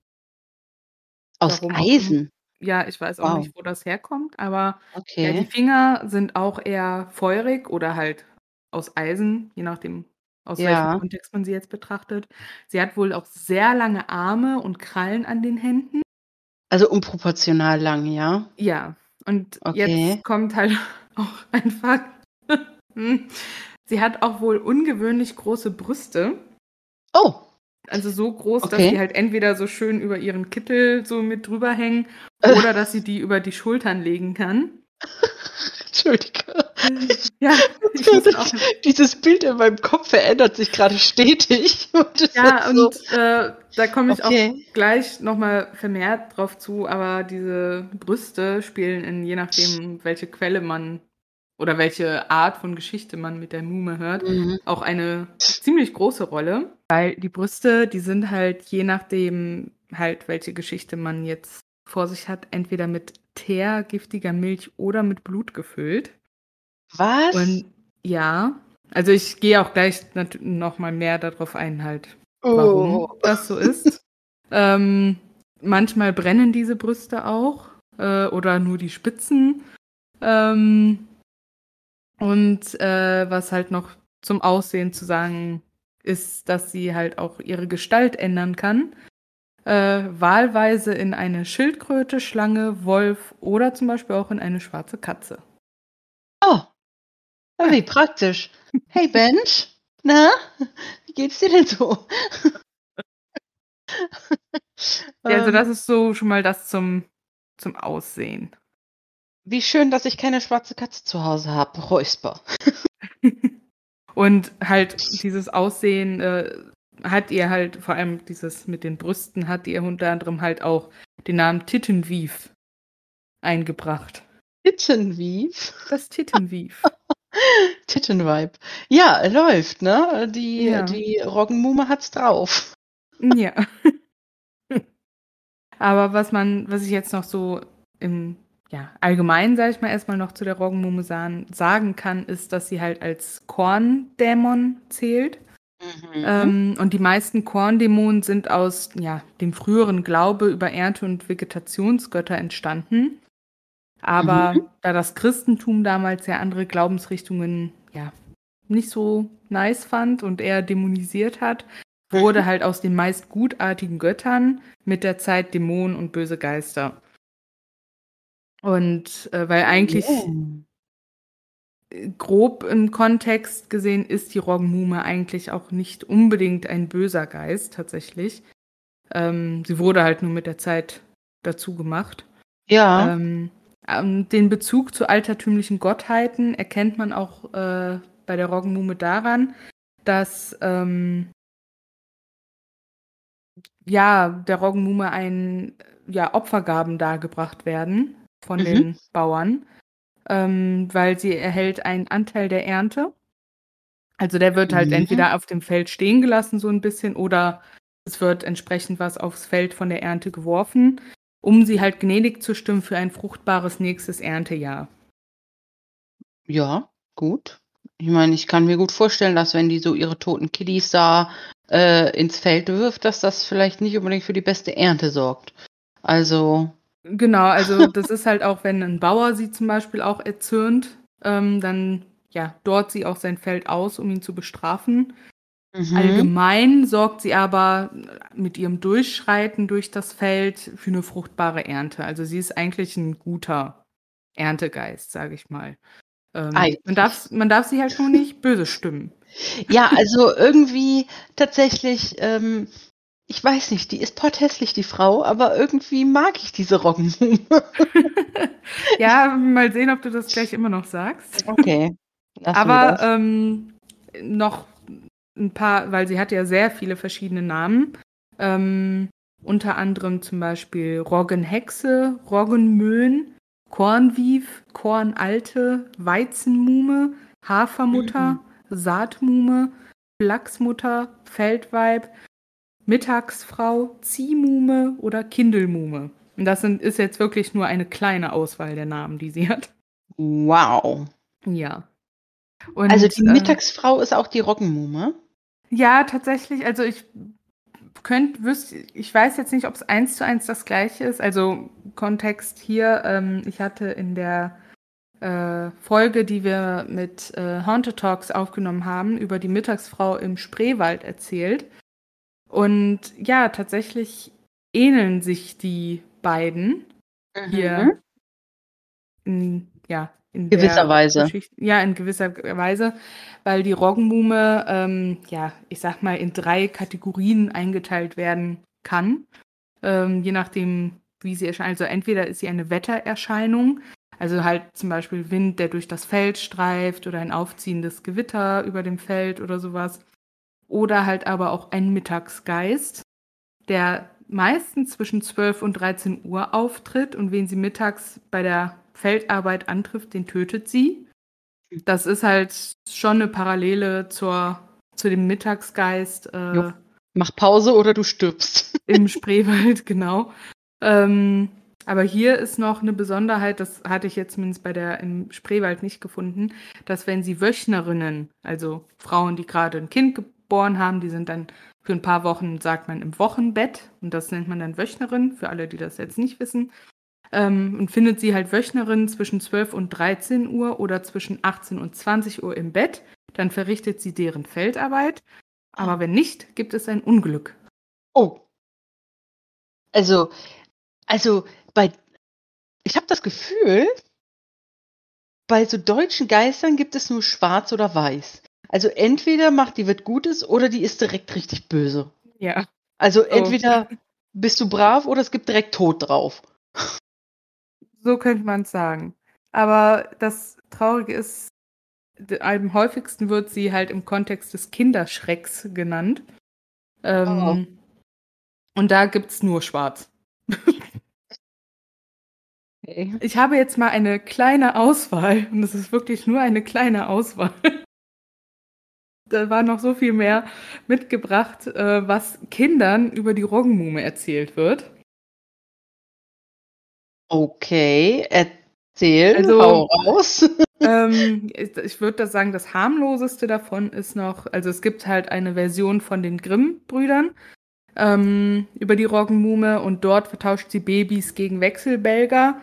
Aus Warum Eisen? Ja, ich weiß auch wow. nicht, wo das herkommt, aber okay. ja, die Finger sind auch eher feurig oder halt aus Eisen, je nachdem, aus ja. welchem Kontext man sie jetzt betrachtet. Sie hat wohl auch sehr lange Arme und Krallen an den Händen. Also unproportional lang, ja? Ja. Und okay. jetzt kommt halt auch einfach. sie hat auch wohl ungewöhnlich große Brüste. Oh. Also so groß, okay. dass sie halt entweder so schön über ihren Kittel so mit drüber hängen oder dass sie die über die Schultern legen kann. Entschuldige. Ja, das, dieses Bild in meinem Kopf verändert sich gerade stetig. Und ja, und äh, da komme ich okay. auch gleich nochmal vermehrt drauf zu, aber diese Brüste spielen in je nachdem, welche Quelle man oder welche Art von Geschichte man mit der Mume hört, mhm. auch eine ziemlich große Rolle. Weil die Brüste, die sind halt je nachdem halt, welche Geschichte man jetzt vor sich hat, entweder mit Teer, giftiger Milch oder mit Blut gefüllt. Was? Und ja, also ich gehe auch gleich noch mal mehr darauf ein, halt, warum oh. das so ist. ähm, manchmal brennen diese Brüste auch äh, oder nur die Spitzen. Ähm, und äh, was halt noch zum Aussehen zu sagen ist, dass sie halt auch ihre Gestalt ändern kann. Äh, wahlweise in eine Schildkröte, Schlange, Wolf oder zum Beispiel auch in eine schwarze Katze. Oh, ja. wie praktisch. Hey Bench, na, wie geht's dir denn so? ja, also das ist so schon mal das zum, zum Aussehen. Wie schön, dass ich keine schwarze Katze zu Hause habe. Räusper. Und halt dieses Aussehen äh, hat ihr halt, vor allem dieses mit den Brüsten, hat ihr unter anderem halt auch den Namen Tittenwief eingebracht. Tittenwief? Das Tittenwief. Tittenvibe. Ja, läuft, ne? Die, ja. die Roggenmume hat's drauf. Ja. Aber was man, was ich jetzt noch so im ja, allgemein, sage ich mal, erstmal noch zu der Roggenmumme sagen kann, ist, dass sie halt als Korndämon zählt. Mhm. Ähm, und die meisten Korndämonen sind aus ja, dem früheren Glaube über Ernte- und Vegetationsgötter entstanden. Aber mhm. da das Christentum damals ja andere Glaubensrichtungen ja nicht so nice fand und eher dämonisiert hat, wurde mhm. halt aus den meist gutartigen Göttern mit der Zeit Dämonen und böse Geister. Und äh, weil eigentlich oh. Grob im Kontext gesehen ist die Roggenmume eigentlich auch nicht unbedingt ein böser Geist tatsächlich. Ähm, sie wurde halt nur mit der Zeit dazu gemacht. Ja. Ähm, ähm, den Bezug zu altertümlichen Gottheiten erkennt man auch äh, bei der Roggenmume daran, dass ähm, ja der Roggenmume ein ja Opfergaben dargebracht werden von mhm. den Bauern, ähm, weil sie erhält einen Anteil der Ernte. Also der wird halt mhm. entweder auf dem Feld stehen gelassen, so ein bisschen, oder es wird entsprechend was aufs Feld von der Ernte geworfen, um sie halt gnädig zu stimmen für ein fruchtbares nächstes Erntejahr. Ja, gut. Ich meine, ich kann mir gut vorstellen, dass wenn die so ihre toten Kiddies da äh, ins Feld wirft, dass das vielleicht nicht unbedingt für die beste Ernte sorgt. Also, Genau, also das ist halt auch, wenn ein Bauer sie zum Beispiel auch erzürnt, ähm, dann ja, dort sie auch sein Feld aus, um ihn zu bestrafen. Mhm. Allgemein sorgt sie aber mit ihrem Durchschreiten durch das Feld für eine fruchtbare Ernte. Also sie ist eigentlich ein guter Erntegeist, sage ich mal. Ähm, man, darf, man darf sie halt nur nicht böse stimmen. Ja, also irgendwie tatsächlich ähm, ich weiß nicht, die ist potthässlich, die Frau, aber irgendwie mag ich diese Roggenmume. ja, mal sehen, ob du das gleich immer noch sagst. Okay. aber ähm, noch ein paar, weil sie hat ja sehr viele verschiedene Namen. Ähm, unter anderem zum Beispiel Roggenhexe, Roggenmöhn, Kornwief, Kornalte, Weizenmume, Hafermutter, mhm. Saatmume, Flachsmutter, Feldweib, Mittagsfrau, Ziehmume oder Kindelmume. Und das sind, ist jetzt wirklich nur eine kleine Auswahl der Namen, die sie hat. Wow. Ja. Und, also die äh, Mittagsfrau ist auch die Roggenmume? Ja, tatsächlich. Also ich könnte, wüsste, ich weiß jetzt nicht, ob es eins zu eins das gleiche ist. Also Kontext hier, ähm, ich hatte in der äh, Folge, die wir mit äh, Haunted Talks aufgenommen haben, über die Mittagsfrau im Spreewald erzählt. Und ja, tatsächlich ähneln sich die beiden mhm. hier in, ja, in gewisser Weise. Geschichte. Ja, in gewisser Weise, weil die Roggenmume, ähm, ja, ich sag mal, in drei Kategorien eingeteilt werden kann, ähm, je nachdem, wie sie erscheint. Also entweder ist sie eine Wettererscheinung, also halt zum Beispiel Wind, der durch das Feld streift oder ein aufziehendes Gewitter über dem Feld oder sowas oder halt aber auch ein Mittagsgeist, der meistens zwischen 12 und 13 Uhr auftritt und wen sie mittags bei der Feldarbeit antrifft, den tötet sie. Das ist halt schon eine Parallele zur, zu dem Mittagsgeist. Äh, Mach Pause oder du stirbst. Im Spreewald, genau. Ähm, aber hier ist noch eine Besonderheit, das hatte ich jetzt zumindest bei der im Spreewald nicht gefunden, dass wenn sie Wöchnerinnen, also Frauen, die gerade ein Kind geboren haben. Die sind dann für ein paar Wochen, sagt man, im Wochenbett. Und das nennt man dann Wöchnerin, für alle, die das jetzt nicht wissen. ähm, und findet sie halt Wöchnerin zwischen 12 und 13 Uhr oder zwischen 18 und 20 Uhr im Bett, dann verrichtet sie deren Feldarbeit. Aber wenn nicht, gibt es ein Unglück. Oh. Also, also bei, ich habe das Gefühl, bei so deutschen Geistern gibt es nur schwarz oder weiß. Also entweder macht die was Gutes oder die ist direkt richtig böse. Ja. Also entweder bist du brav oder es gibt direkt Tod drauf. So könnte man es sagen. Aber das Traurige ist, am häufigsten wird sie halt im Kontext des Kinderschrecks genannt. Ähm, oh. Und da gibt es nur Schwarz. okay. Ich habe jetzt mal eine kleine Auswahl und es ist wirklich nur eine kleine Auswahl. Da war noch so viel mehr mitgebracht, äh, was Kindern über die Roggenmume erzählt wird. Okay, erzähl, also, hau raus. ähm, ich würde sagen, das harmloseste davon ist noch, also es gibt halt eine Version von den Grimm-Brüdern ähm, über die Roggenmume und dort vertauscht sie Babys gegen Wechselbälger.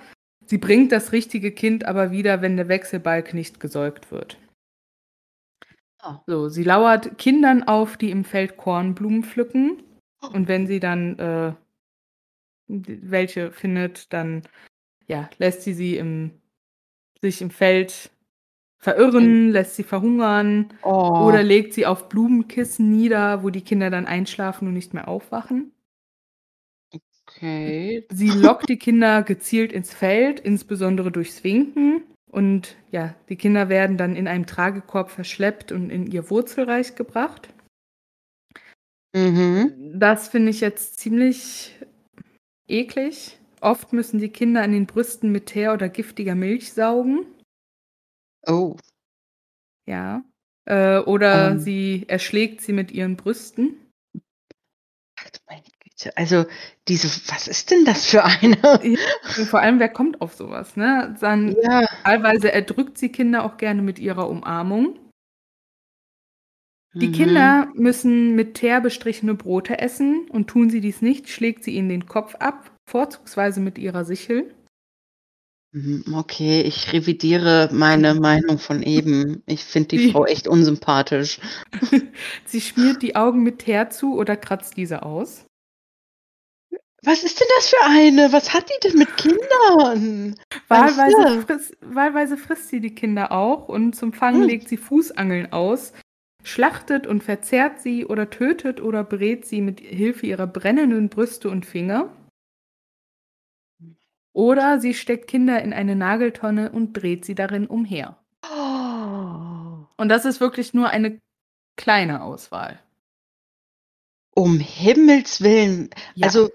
Sie bringt das richtige Kind aber wieder, wenn der Wechselbalg nicht gesäugt wird. Oh. So, sie lauert Kindern auf, die im Feld Kornblumen pflücken. Oh. Und wenn sie dann äh, welche findet, dann ja, lässt sie sie im, sich im Feld verirren, lässt sie verhungern oh. oder legt sie auf Blumenkissen nieder, wo die Kinder dann einschlafen und nicht mehr aufwachen. Okay. Sie lockt die Kinder gezielt ins Feld, insbesondere durchs Winken. Und ja, die Kinder werden dann in einem Tragekorb verschleppt und in ihr Wurzelreich gebracht. Mhm. Das finde ich jetzt ziemlich eklig. Oft müssen die Kinder an den Brüsten mit Teer oder giftiger Milch saugen. Oh. Ja. Äh, oder um. Ähm. sie erschlägt sie mit ihren Brüsten. Also, diese, was ist denn das für eine? Ja, vor allem, wer kommt auf sowas, ne? Dann ja. teilweise erdrückt sie Kinder auch gerne mit ihrer Umarmung. Die mhm. Kinder müssen mit Teer bestrichene Brote essen und tun sie dies nicht, schlägt sie ihnen den Kopf ab, vorzugsweise mit ihrer Sichel. Mhm, okay, ich revidiere meine Meinung von eben. Ich finde die, die Frau echt unsympathisch. sie schmiert die Augen mit Teer zu oder kratzt diese aus. Was ist denn das für eine? Was hat die denn mit Kindern? Wahlweise, frisst, wahlweise frisst sie die Kinder auch und zum Fangen hm. legt sie Fußangeln aus, schlachtet und verzehrt sie oder tötet oder brät sie mit Hilfe ihrer brennenden Brüste und Finger. Oder sie steckt Kinder in eine Nageltonne und dreht sie darin umher. Oh. Und das ist wirklich nur eine kleine Auswahl. Um Himmels Willen. Ja. Also,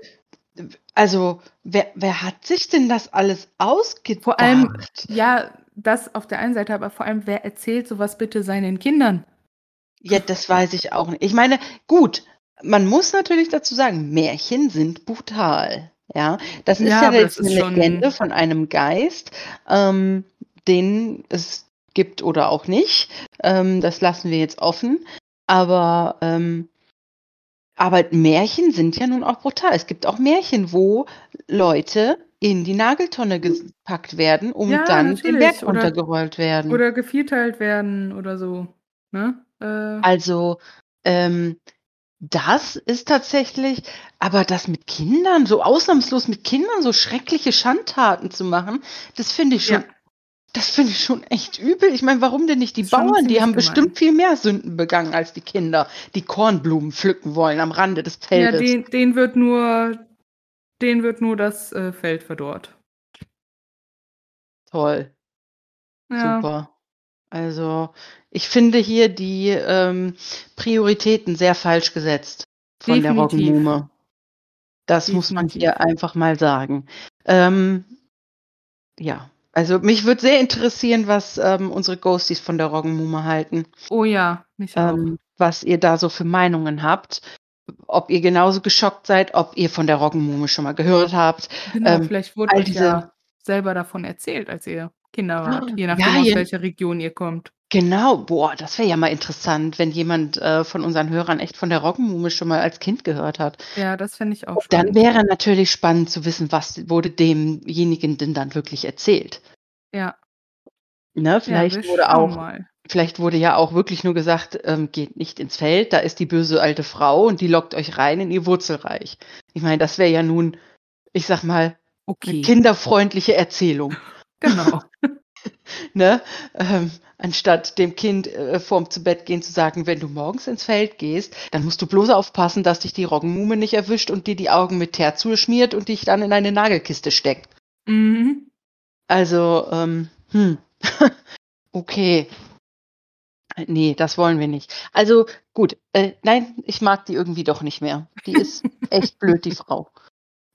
also wer, wer hat sich denn das alles ausgedacht? Vor allem, ja, das auf der einen Seite, aber vor allem, wer erzählt sowas bitte seinen Kindern? Ja, das weiß ich auch nicht. Ich meine, gut, man muss natürlich dazu sagen, Märchen sind brutal. Ja, das ist ja, ja jetzt eine Legende von einem Geist, ähm, den es gibt oder auch nicht. Ähm, das lassen wir jetzt offen. Aber, ähm, aber Märchen sind ja nun auch brutal. Es gibt auch Märchen, wo Leute in die Nageltonne gepackt werden, um ja, dann natürlich. den Berg runtergerollt werden. Oder gevierteilt werden oder so. Ne? Äh. Also, ähm, das ist tatsächlich, aber das mit Kindern, so ausnahmslos mit Kindern so schreckliche Schandtaten zu machen, das finde ich schon, ja. Das finde ich schon echt übel. Ich meine, warum denn nicht die Bauern? Die haben gemein. bestimmt viel mehr Sünden begangen als die Kinder, die Kornblumen pflücken wollen am Rande des Feldes. Ja, den, den wird nur, den wird nur das äh, Feld verdorrt. Toll. Ja. Super. Also, ich finde hier die ähm, Prioritäten sehr falsch gesetzt von Definitiv. der Roggenmume. Das Definitiv. muss man hier einfach mal sagen. Ähm, ja, also mich würde sehr interessieren, was ähm, unsere Ghosties von der Roggenmume halten. Oh ja, mich auch. Ähm, was ihr da so für Meinungen habt. Ob ihr genauso geschockt seid, ob ihr von der Roggenmume schon mal gehört habt. Genau, ähm, vielleicht wurde euch ja selber davon erzählt, als ihr Kinder wart, je nachdem, ja, aus welcher Region ihr kommt. Genau, boah, das wäre ja mal interessant, wenn jemand, äh, von unseren Hörern echt von der Roggenmuhme schon mal als Kind gehört hat. Ja, das fände ich auch Dann spannend. wäre natürlich spannend zu wissen, was wurde demjenigen denn dann wirklich erzählt. Ja. Ne, Ja, vielleicht wir wurde auch mal. vielleicht wurde ja auch wirklich nur gesagt, ähm: „Geht nicht ins Feld, da ist die böse alte Frau und die lockt euch rein in ihr Wurzelreich.“ Ich meine, das wäre ja nun, ich sage mal, Okay. kinderfreundliche Erzählung, Genau. ne? Ähm, anstatt dem Kind, äh, vorm Zubettgehen zu sagen: „Wenn du morgens ins Feld gehst, dann musst du bloß aufpassen, dass dich die Roggenmuhme nicht erwischt und dir die Augen mit Teer zuschmiert und dich dann in eine Nagelkiste steckt.“ Mhm. Also, ähm, hm. Okay. Äh, ne, das wollen wir nicht. Also, gut, äh, nein, ich mag die irgendwie doch nicht mehr. Die ist echt blöd, die Frau.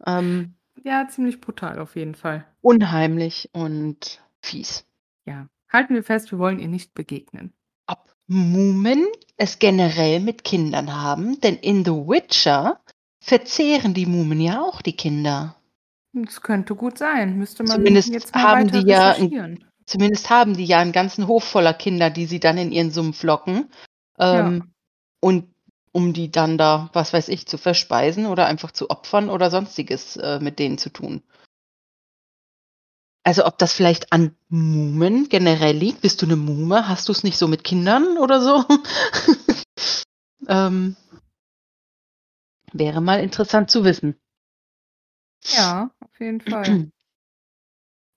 Ähm Ja, ziemlich brutal auf jeden Fall. unheimlich und fies. Ja. Halten wir fest, wir wollen ihr nicht begegnen. Ob Muhmen es generell mit Kindern haben, denn in The Witcher verzehren die Muhmen ja auch die Kinder. Das könnte gut sein. Müsste man Zumindest jetzt mal haben weiter die ja 'n recherchieren. zumindest haben die ja 'n ganzen Hof voller Kinder, die sie dann in ihren Sumpf locken, Ja. ähm, und um die dann da, was weiß ich, zu verspeisen oder einfach zu opfern oder Sonstiges, äh, mit denen zu tun. Also, ob das vielleicht an Muhmen generell liegt? Bist du 'ne Muhme? Hast du's nicht so mit Kindern oder so? Ähm wäre mal interessant zu wissen. Ja, auf jeden Fall.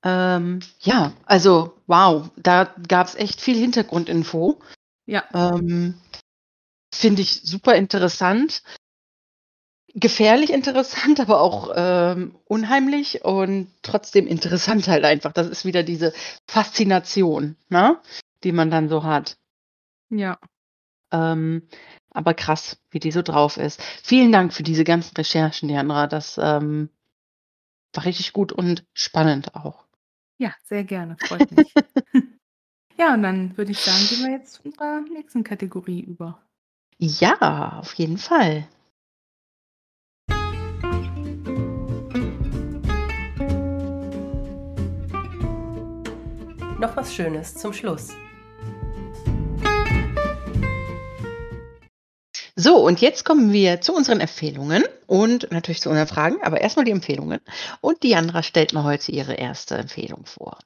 Ähm, ja, also, wow, da gab's echt viel Hintergrundinfo. Ja. Ähm, finde ich super interessant. Gefährlich interessant, aber auch, ähm, unheimlich und trotzdem interessant halt einfach. Das ist wieder diese Faszination, ne, die man dann so hat. Ja. Ähm, aber krass, wie die so drauf ist. Vielen Dank für diese ganzen Recherchen, Diandra. Das, ähm, war richtig gut und spannend auch. Ja, sehr gerne, freut mich. Ja, und dann würde ich sagen, gehen wir jetzt zu unserer nächsten Kategorie über. Ja, auf jeden Fall. Noch was Schönes zum Schluss. So, und jetzt kommen wir zu unseren Empfehlungen und natürlich zu unseren Fragen, aber erst mal die Empfehlungen. Und Diandra stellt mir heute ihre erste Empfehlung vor.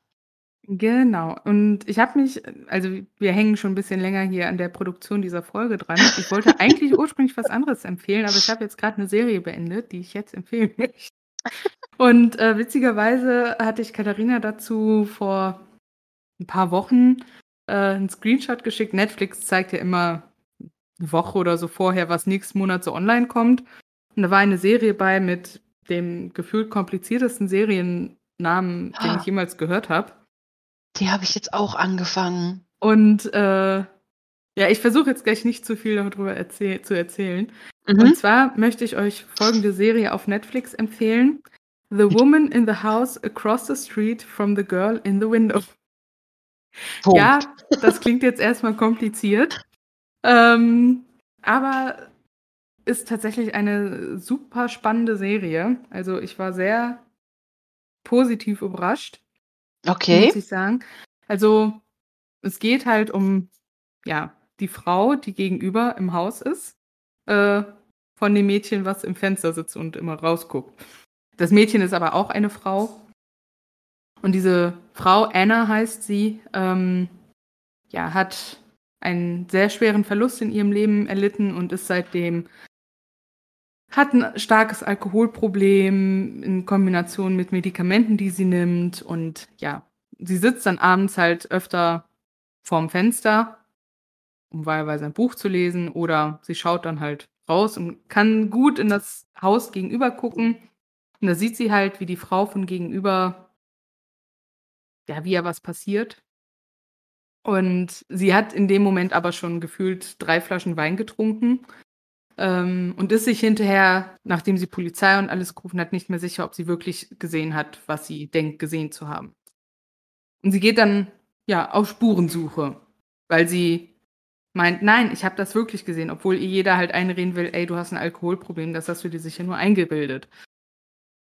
Genau. Und ich habe mich also, wir hängen schon 'n bisschen länger hier an der Produktion dieser Folge dran. Ich wollte eigentlich ursprünglich was anderes empfehlen, aber ich habe jetzt grad 'ne Serie beendet, die ich jetzt empfehlen möchte. Und, äh, witzigerweise hatte ich Katharina dazu vor 'n paar Wochen, äh, 'n Screenshot geschickt. Netflix zeigt ja immer 'ne Woche oder so vorher, was nächsten Monat so online kommt. Und da war eine Serie bei mit dem gefühlt kompliziertesten Seriennamen, den ich jemals gehört habe. Die habe ich jetzt auch angefangen. Und, äh, ja, ich versuche jetzt gleich nicht zu viel darüber erzäh zu erzählen. Mhm. Und zwar möchte ich euch folgende Serie auf Netflix empfehlen: „The Woman in the House Across the Street from the Girl in the Window.“ Punkt. Ja, das klingt jetzt erst mal kompliziert, ähm, aber ist tatsächlich eine super spannende Serie. Also, ich war sehr positiv überrascht, Okay. muss ich sagen. Also, es geht halt um, ja, die Frau, die gegenüber im Haus ist, äh, von dem Mädchen, was im Fenster sitzt und immer rausguckt. Das Mädchen ist aber auch eine Frau. Und diese Frau, Anna heißt sie, ähm, ja, hat einen sehr schweren Verlust in ihrem Leben erlitten und ist seitdem hat 'n starkes Alkoholproblem in Kombination mit Medikamenten, die sie nimmt. Und ja, sie sitzt dann abends halt öfter vorm Fenster, um wahlweise ein Buch zu lesen, oder sie schaut dann halt raus und kann gut in das Haus gegenüber gucken. Und da sieht sie halt, wie die Frau von gegenüber ja, wie ihr was passiert. Und sie hat in dem Moment aber schon gefühlt 3 Flaschen Wein getrunken, ähm, und ist sich hinterher, nachdem sie Polizei und alles gerufen hat, nicht mehr sicher, ob sie wirklich gesehen hat, was sie denkt, gesehen zu haben. Und sie geht dann, ja, auf Spurensuche, weil sie meint: „Nein, ich habe das wirklich gesehen“, obwohl ihr jeder halt einreden will: „Ey, du hast 'n Alkoholproblem, das hast du dir sicher nur eingebildet.“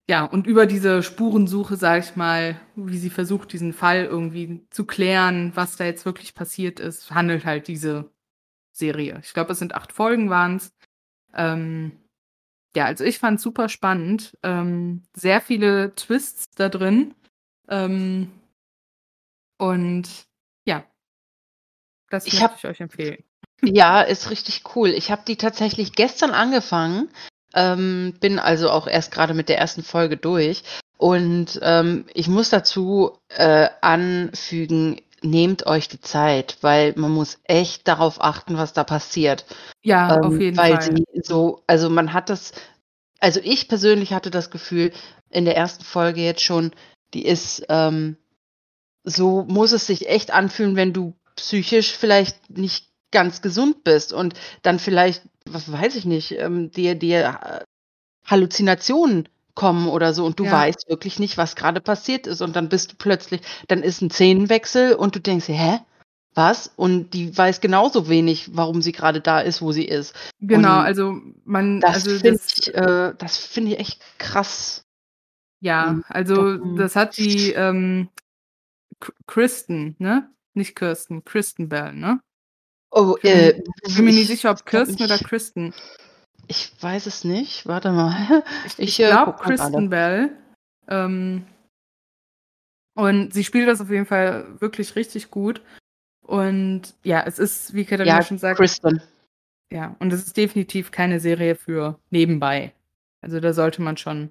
Ja, und über diese Spurensuche, sage ich mal, wie sie versucht, diesen Fall irgendwie zu klären, was da jetzt wirklich passiert ist, handelt halt diese Serie. Ich glaube, es sind acht Folgen waren es. Ähm, ja, also ich fand es super spannend. Ähm, sehr viele Twists da drin. Ähm, und ja, das Ich möchte habe ich euch empfehlen. ja, ist richtig cool. Ich habe die tatsächlich gestern angefangen, ähm, bin also auch erst gerade mit der ersten Folge durch. Und ähm, ich muss dazu äh, anfügen, nehmt euch die Zeit, weil man muss echt darauf achten, was da passiert. Ja, auf Ähm, jeden weil Fall. sie so, also man hat das, also ich persönlich hatte das Gefühl, in der ersten Folge jetzt schon, die ist, ähm, so muss es sich echt anfühlen, wenn du psychisch vielleicht nicht ganz gesund bist und dann vielleicht, was weiß ich nicht, ähm, dir, dir äh, Halluzinationen kommen oder so und du Ja. weißt wirklich nicht, was gerade passiert ist und dann bist du plötzlich, dann ist ein Szenenwechsel und du denkst, hä? Was? Und die weiß genauso wenig, warum sie gerade da ist, wo sie ist. Genau, Und also man, das also finde das, ich, äh, das finde ich echt krass. ja, Mhm. also Mhm. das hat die ähm, Kristen, ne? Nicht Kirsten, Kristen Bell, ne? Oh, Ich bin mir, äh, nicht- ich bin mir nicht ich sicher, ob Kirsten oder. Kristen. Ich weiß es nicht. Warte mal. Ich, Ich ich äh, glaube Kristen. Bell. Ähm, und sie spielt das auf jeden Fall wirklich richtig gut. Und ja, es ist, wie Katharina Ja, schon sagt, Kristen. ja, und es ist definitiv keine Serie für nebenbei. Also da sollte man schon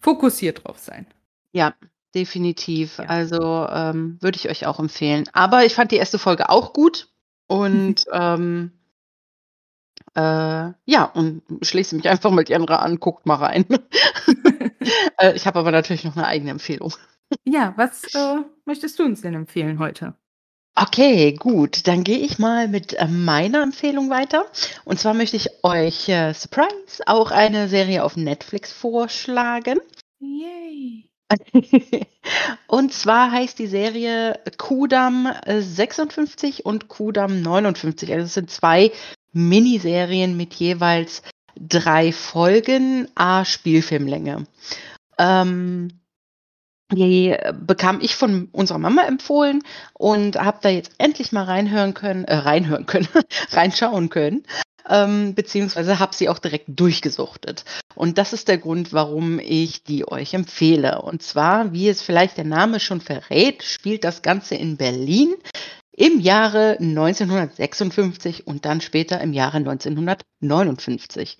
fokussiert drauf sein. Ja, definitiv. Ja. Also ähm, würde ich euch auch empfehlen. Aber ich fand die erste Folge auch gut. Und ähm, äh, ja, und schließe mich einfach mit Jenra an, guckt mal rein. äh, ich habe aber natürlich noch eine eigene Empfehlung. Ja, was äh, möchtest du uns denn empfehlen heute? Okay, gut. Dann gehe ich mal mit äh, meiner Empfehlung weiter. Und zwar möchte ich euch, äh, Surprise, auch eine Serie auf Netflix vorschlagen. Yay. Und zwar heißt die Serie Kudam äh, 56 und Kudam 59. Also es sind zwei Miniserien mit jeweils drei Folgen a Spielfilmlänge. Ähm, die äh, bekam ich von unserer Mama empfohlen und habe da jetzt endlich mal reinhören können, äh, reinhören können, reinschauen können, ähm, beziehungsweise habe sie auch direkt durchgesuchtet. Und das ist der Grund, warum ich die euch empfehle. Und zwar, wie es vielleicht der Name schon verrät, spielt das Ganze in Berlin im Jahre 1956 und dann später im Jahre 1959.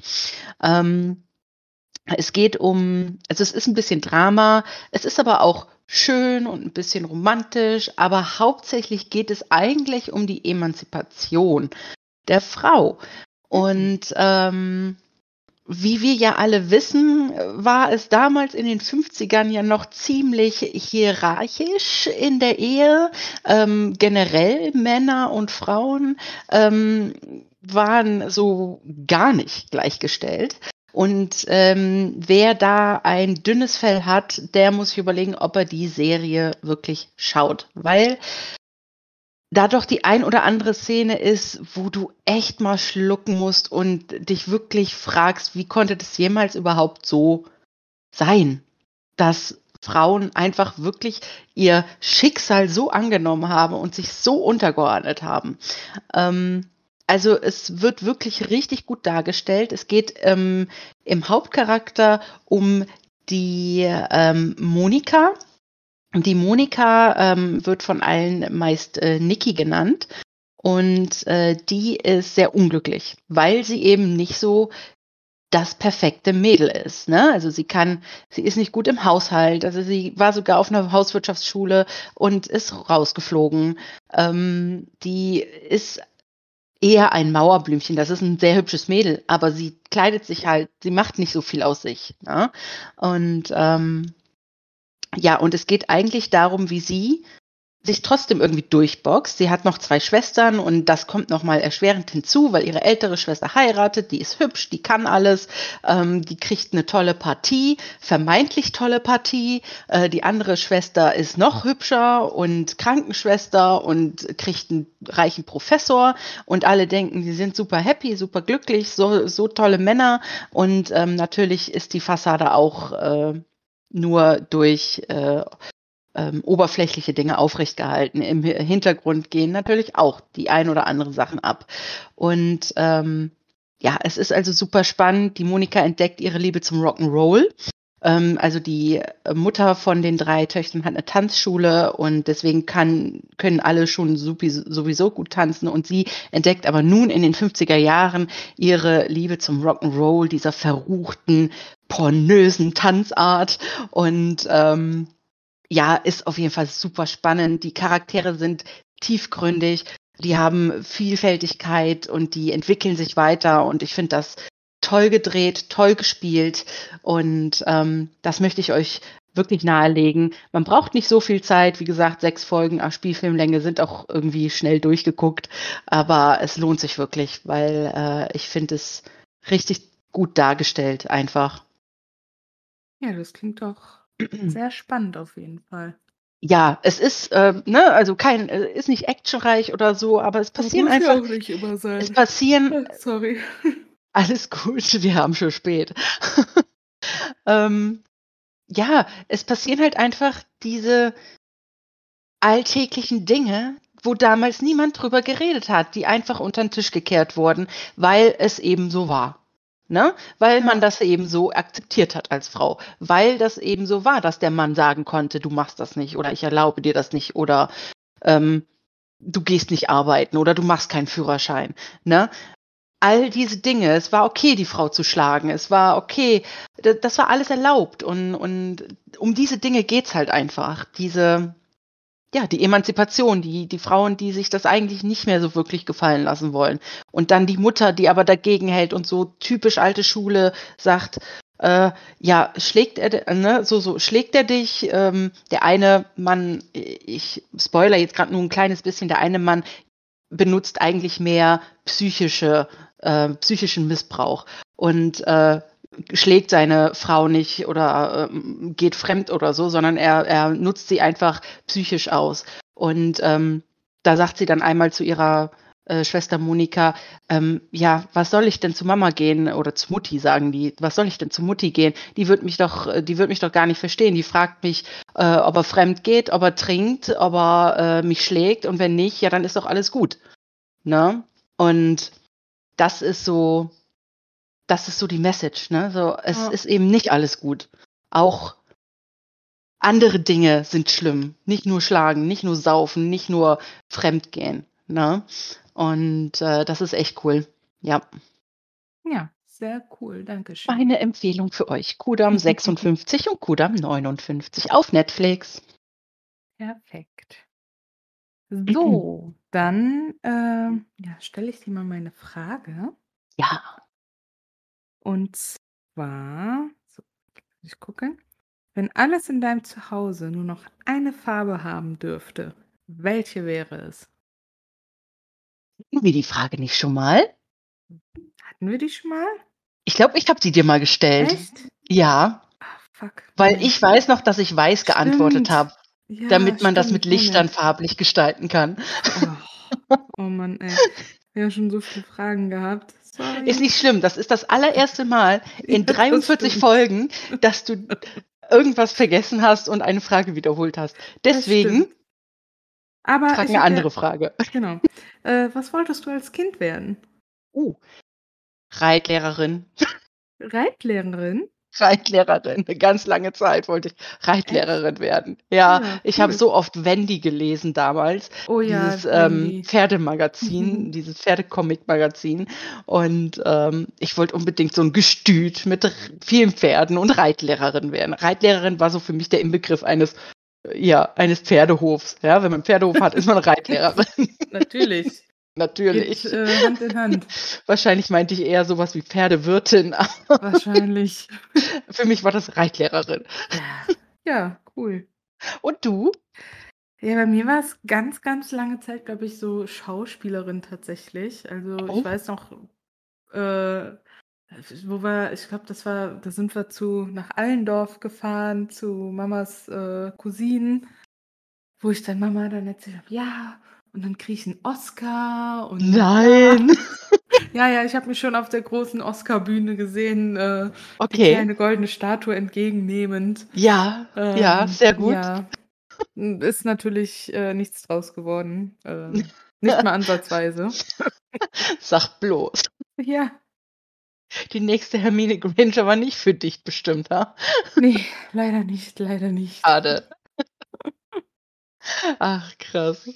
Ähm, es geht um, also es ist ein bisschen Drama, es ist aber auch schön und ein bisschen romantisch, aber hauptsächlich geht es eigentlich um die Emanzipation der Frau. Und ähm, wie wir ja alle wissen, war es damals in den 50ern ja noch ziemlich hierarchisch in der Ehe. Ähm, generell Männer und Frauen ähm, waren so gar nicht gleichgestellt. Und ähm, wer da ein dünnes Fell hat, der muss sich überlegen, ob er die Serie wirklich schaut. Weil da doch die ein oder andere Szene ist, wo du echt mal schlucken musst und dich wirklich fragst, wie konnte das jemals überhaupt so sein, dass Frauen einfach wirklich ihr Schicksal so angenommen haben und sich so untergeordnet haben. Ähm, also es wird wirklich richtig gut dargestellt. Es geht ähm, im Hauptcharakter um die ähm, Monika. Die Monika ähm, wird von allen meist äh, Niki genannt. Und äh, die ist sehr unglücklich, weil sie eben nicht so das perfekte Mädel ist. Ne? Also sie kann, sie ist nicht gut im Haushalt. Also sie war sogar auf einer Hauswirtschaftsschule und ist rausgeflogen. Ähm, die ist eher ein Mauerblümchen. Das ist ein sehr hübsches Mädel, aber sie kleidet sich halt, sie macht nicht so viel aus sich. Ne? Und ähm, ja, und es geht eigentlich darum, wie sie sich trotzdem irgendwie durchboxt. Sie hat noch zwei Schwestern und das kommt nochmal erschwerend hinzu, weil ihre ältere Schwester heiratet, die ist hübsch, die kann alles, ähm, die kriegt eine tolle Partie, vermeintlich tolle Partie. Äh, die andere Schwester ist noch hübscher und Krankenschwester und kriegt einen reichen Professor und alle denken, sie sind super happy, super glücklich, so, so tolle Männer und ähm, natürlich ist die Fassade auch äh, nur durch äh, ähm, oberflächliche Dinge aufrecht gehalten. Im Hintergrund gehen natürlich auch die ein oder anderen Sachen ab. Und ähm, ja, es ist also super spannend. Die Monika entdeckt ihre Liebe zum Rock'n'Roll. Ähm, also die Mutter von den drei Töchtern hat eine Tanzschule und deswegen kann, können alle schon sowieso gut tanzen. Und sie entdeckt aber nun in den 50er Jahren ihre Liebe zum Rock'n'Roll, dieser verruchten, pornösen Tanzart. Und ähm, ja, ist auf jeden Fall super spannend. Die Charaktere sind tiefgründig, die haben Vielfältigkeit und die entwickeln sich weiter und ich finde das toll gedreht, toll gespielt und ähm, das möchte ich euch wirklich nahelegen. Man braucht nicht so viel Zeit, wie gesagt, sechs Folgen auf Spielfilmlänge sind auch irgendwie schnell durchgeguckt, aber es lohnt sich wirklich, weil äh, ich finde es richtig gut dargestellt einfach. Ja, das klingt doch sehr spannend auf jeden Fall. Ja, es ist, äh, ne, also kein, äh, ist nicht actionreich oder so, aber es passieren muss einfach. Ja auch nicht immer sein. Es passieren. Sorry. Alles gut, wir haben schon spät. ähm, ja, es passieren halt einfach diese alltäglichen Dinge, wo damals niemand drüber geredet hat, die einfach unter den Tisch gekehrt wurden, weil es eben so war. Ne? Weil man das eben so akzeptiert hat als Frau. Weil das eben so war, dass der Mann sagen konnte, du machst das nicht oder ich erlaube dir das nicht oder ähm, du gehst nicht arbeiten oder du machst keinen Führerschein. Ne? All diese Dinge, es war okay, die Frau zu schlagen, es war okay, das war alles erlaubt und, und um diese Dinge geht's halt einfach. Diese, ja, die Emanzipation, die, die Frauen, die sich das eigentlich nicht mehr so wirklich gefallen lassen wollen. Und dann die Mutter, die aber dagegen hält und so typisch alte Schule sagt, äh, ja, schlägt er, ne, so, so, schlägt er dich, ähm, der eine Mann, ich spoiler jetzt gerade nur ein kleines bisschen, der eine Mann benutzt eigentlich mehr psychische, äh, psychischen Missbrauch. Und äh, schlägt seine Frau nicht oder ähm, geht fremd oder so, sondern er, er nutzt sie einfach psychisch aus. Und ähm, da sagt sie dann einmal zu ihrer äh, Schwester Monika, ähm, ja, was soll ich denn zu Mama gehen oder zu Mutti sagen die, was soll ich denn zu Mutti gehen? Die wird mich doch, äh, die wird mich doch gar nicht verstehen. Die fragt mich, äh, ob er fremd geht, ob er trinkt, ob er äh, mich schlägt und wenn nicht, ja, dann ist doch alles gut. Ne? Und das ist so, das ist so die Message, ne? So, es ja. ist eben nicht alles gut. Auch andere Dinge sind schlimm. Nicht nur schlagen, nicht nur saufen, nicht nur fremdgehen, ne? Und äh, das ist echt cool. Ja. Ja, sehr cool. Dankeschön. Meine Empfehlung für euch. Kudam 56 und Kudam 59 auf Netflix. Perfekt. So, dann äh, ja, stelle ich dir mal meine Frage. Ja. Und zwar, so, ich gucke, wenn alles in deinem Zuhause nur noch eine Farbe haben dürfte, welche wäre es? Hatten wir die Frage nicht schon mal? Hatten wir die schon mal? Ich glaube, ich habe sie dir mal gestellt. Echt? Ja. Ach, fuck. Weil ich weiß noch, dass ich weiß geantwortet habe, ja, damit man stimmt, das mit Lichtern farblich gestalten kann. Oh, oh Mann, ey. Wir haben schon so viele Fragen gehabt. Sorry. Ist nicht schlimm. Das ist das allererste Mal in ja, 43 Folgen, dass du irgendwas vergessen hast und eine Frage wiederholt hast. Deswegen aber frag eine andere ja, Frage. Genau. Äh, was wolltest du als Kind werden? Uh, Reitlehrerin. Reitlehrerin? Reitlehrerin. Eine ganz lange Zeit wollte ich Reitlehrerin werden. Ja, ja ich habe so oft Wendy gelesen damals. Oh ja. Dieses ähm, Pferdemagazin, mhm. dieses Pferdecomic-Magazin. Und ähm, ich wollte unbedingt so ein Gestüt mit vielen Pferden und Reitlehrerin werden. Reitlehrerin war so für mich der Inbegriff eines ja, eines Pferdehofs. Ja, wenn man einen Pferdehof hat, ist man Reitlehrerin. Natürlich. Natürlich. Geht, äh, Hand in Hand. Wahrscheinlich meinte ich eher sowas wie Pferdewirtin. Wahrscheinlich. Für mich war das Reitlehrerin. Ja, cool. Und du? Ja, bei mir war es ganz, ganz lange Zeit, glaube ich, so Schauspielerin tatsächlich. Also oh. ich weiß noch, äh, wo wir, ich glaube, das war, da sind wir zu nach Allendorf gefahren, zu Mamas äh, Cousinen, wo ich dann Mama dann erzählt habe, ja, und dann kriege ich einen Oscar und Nein! Ja. Ja, ja, ich habe mich schon auf der großen Oscar-Bühne gesehen, äh, Okay. kleine goldene Statue entgegennehmend. Ja, ja, Ähm, sehr gut. ja, ist natürlich äh, nichts draus geworden. Ähm, nicht mal ansatzweise. Sag bloß. Ja, Die nächste Hermine Granger war nicht für dich bestimmt, ha? nee, leider nicht, leider nicht. Schade. Ach, krass.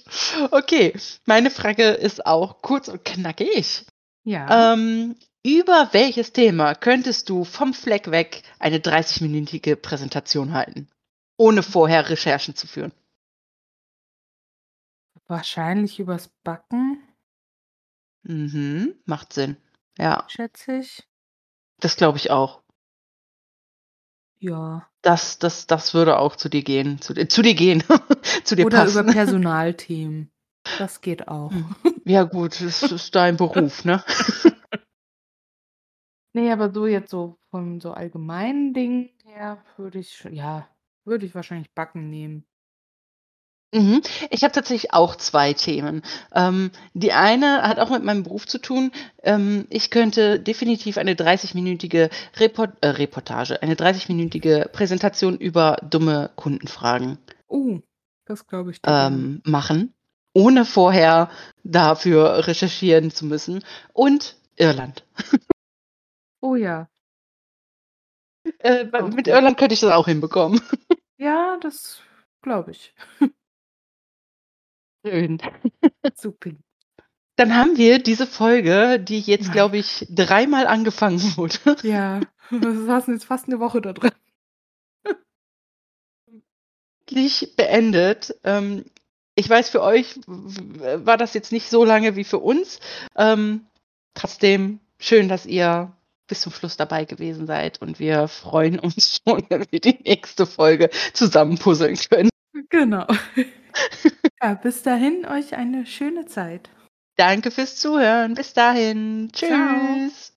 Okay, meine Frage ist auch kurz und knackig. Ja, Ähm, über welches Thema könntest du vom Fleck weg eine 30-minütige Präsentation halten, ohne vorher Recherchen zu führen? wahrscheinlich übers Backen, Mhm, macht Sinn. Ja, schätze ich. das glaube ich auch. Ja. Das, das, das würde auch zu dir gehen. Zu, dir- zu dir gehen. zu dir Oder passen. über Personalthemen. Das geht auch. Hm. Ja, gut, das ist dein Beruf, ne? Nee, aber so jetzt so von so allgemeinen Dingen her würde ich, schon- ja, würde ich wahrscheinlich Backen nehmen. Mhm. Ich habe tatsächlich auch zwei Themen. Ähm, die eine hat auch mit meinem Beruf zu tun. Ähm, ich könnte definitiv eine 30-minütige Report äh, Reportage, eine 30-minütige Präsentation über dumme Kundenfragen Oh, das glaube ich dir ähm, machen, ohne vorher dafür recherchieren zu müssen. Und Irland. Oh ja. Äh, Auch mit gut. Irland könnte ich das auch hinbekommen. Ja, das glaube ich. Schön. Super. Dann haben wir diese Folge, die jetzt, glaube ich, dreimal angefangen wurde. Ja, wir saßen jetzt fast eine Woche da drin. endlich beendet. Ähm, ich weiß, für euch war das jetzt nicht so lange wie für uns. Ähm, trotzdem schön, dass ihr bis zum Schluss dabei gewesen seid und wir freuen uns schon, wenn wir die nächste Folge zusammen puzzeln können. Genau. Ja, bis dahin euch eine schöne Zeit. Danke fürs Zuhören. Bis dahin. Ciao. Tschüss.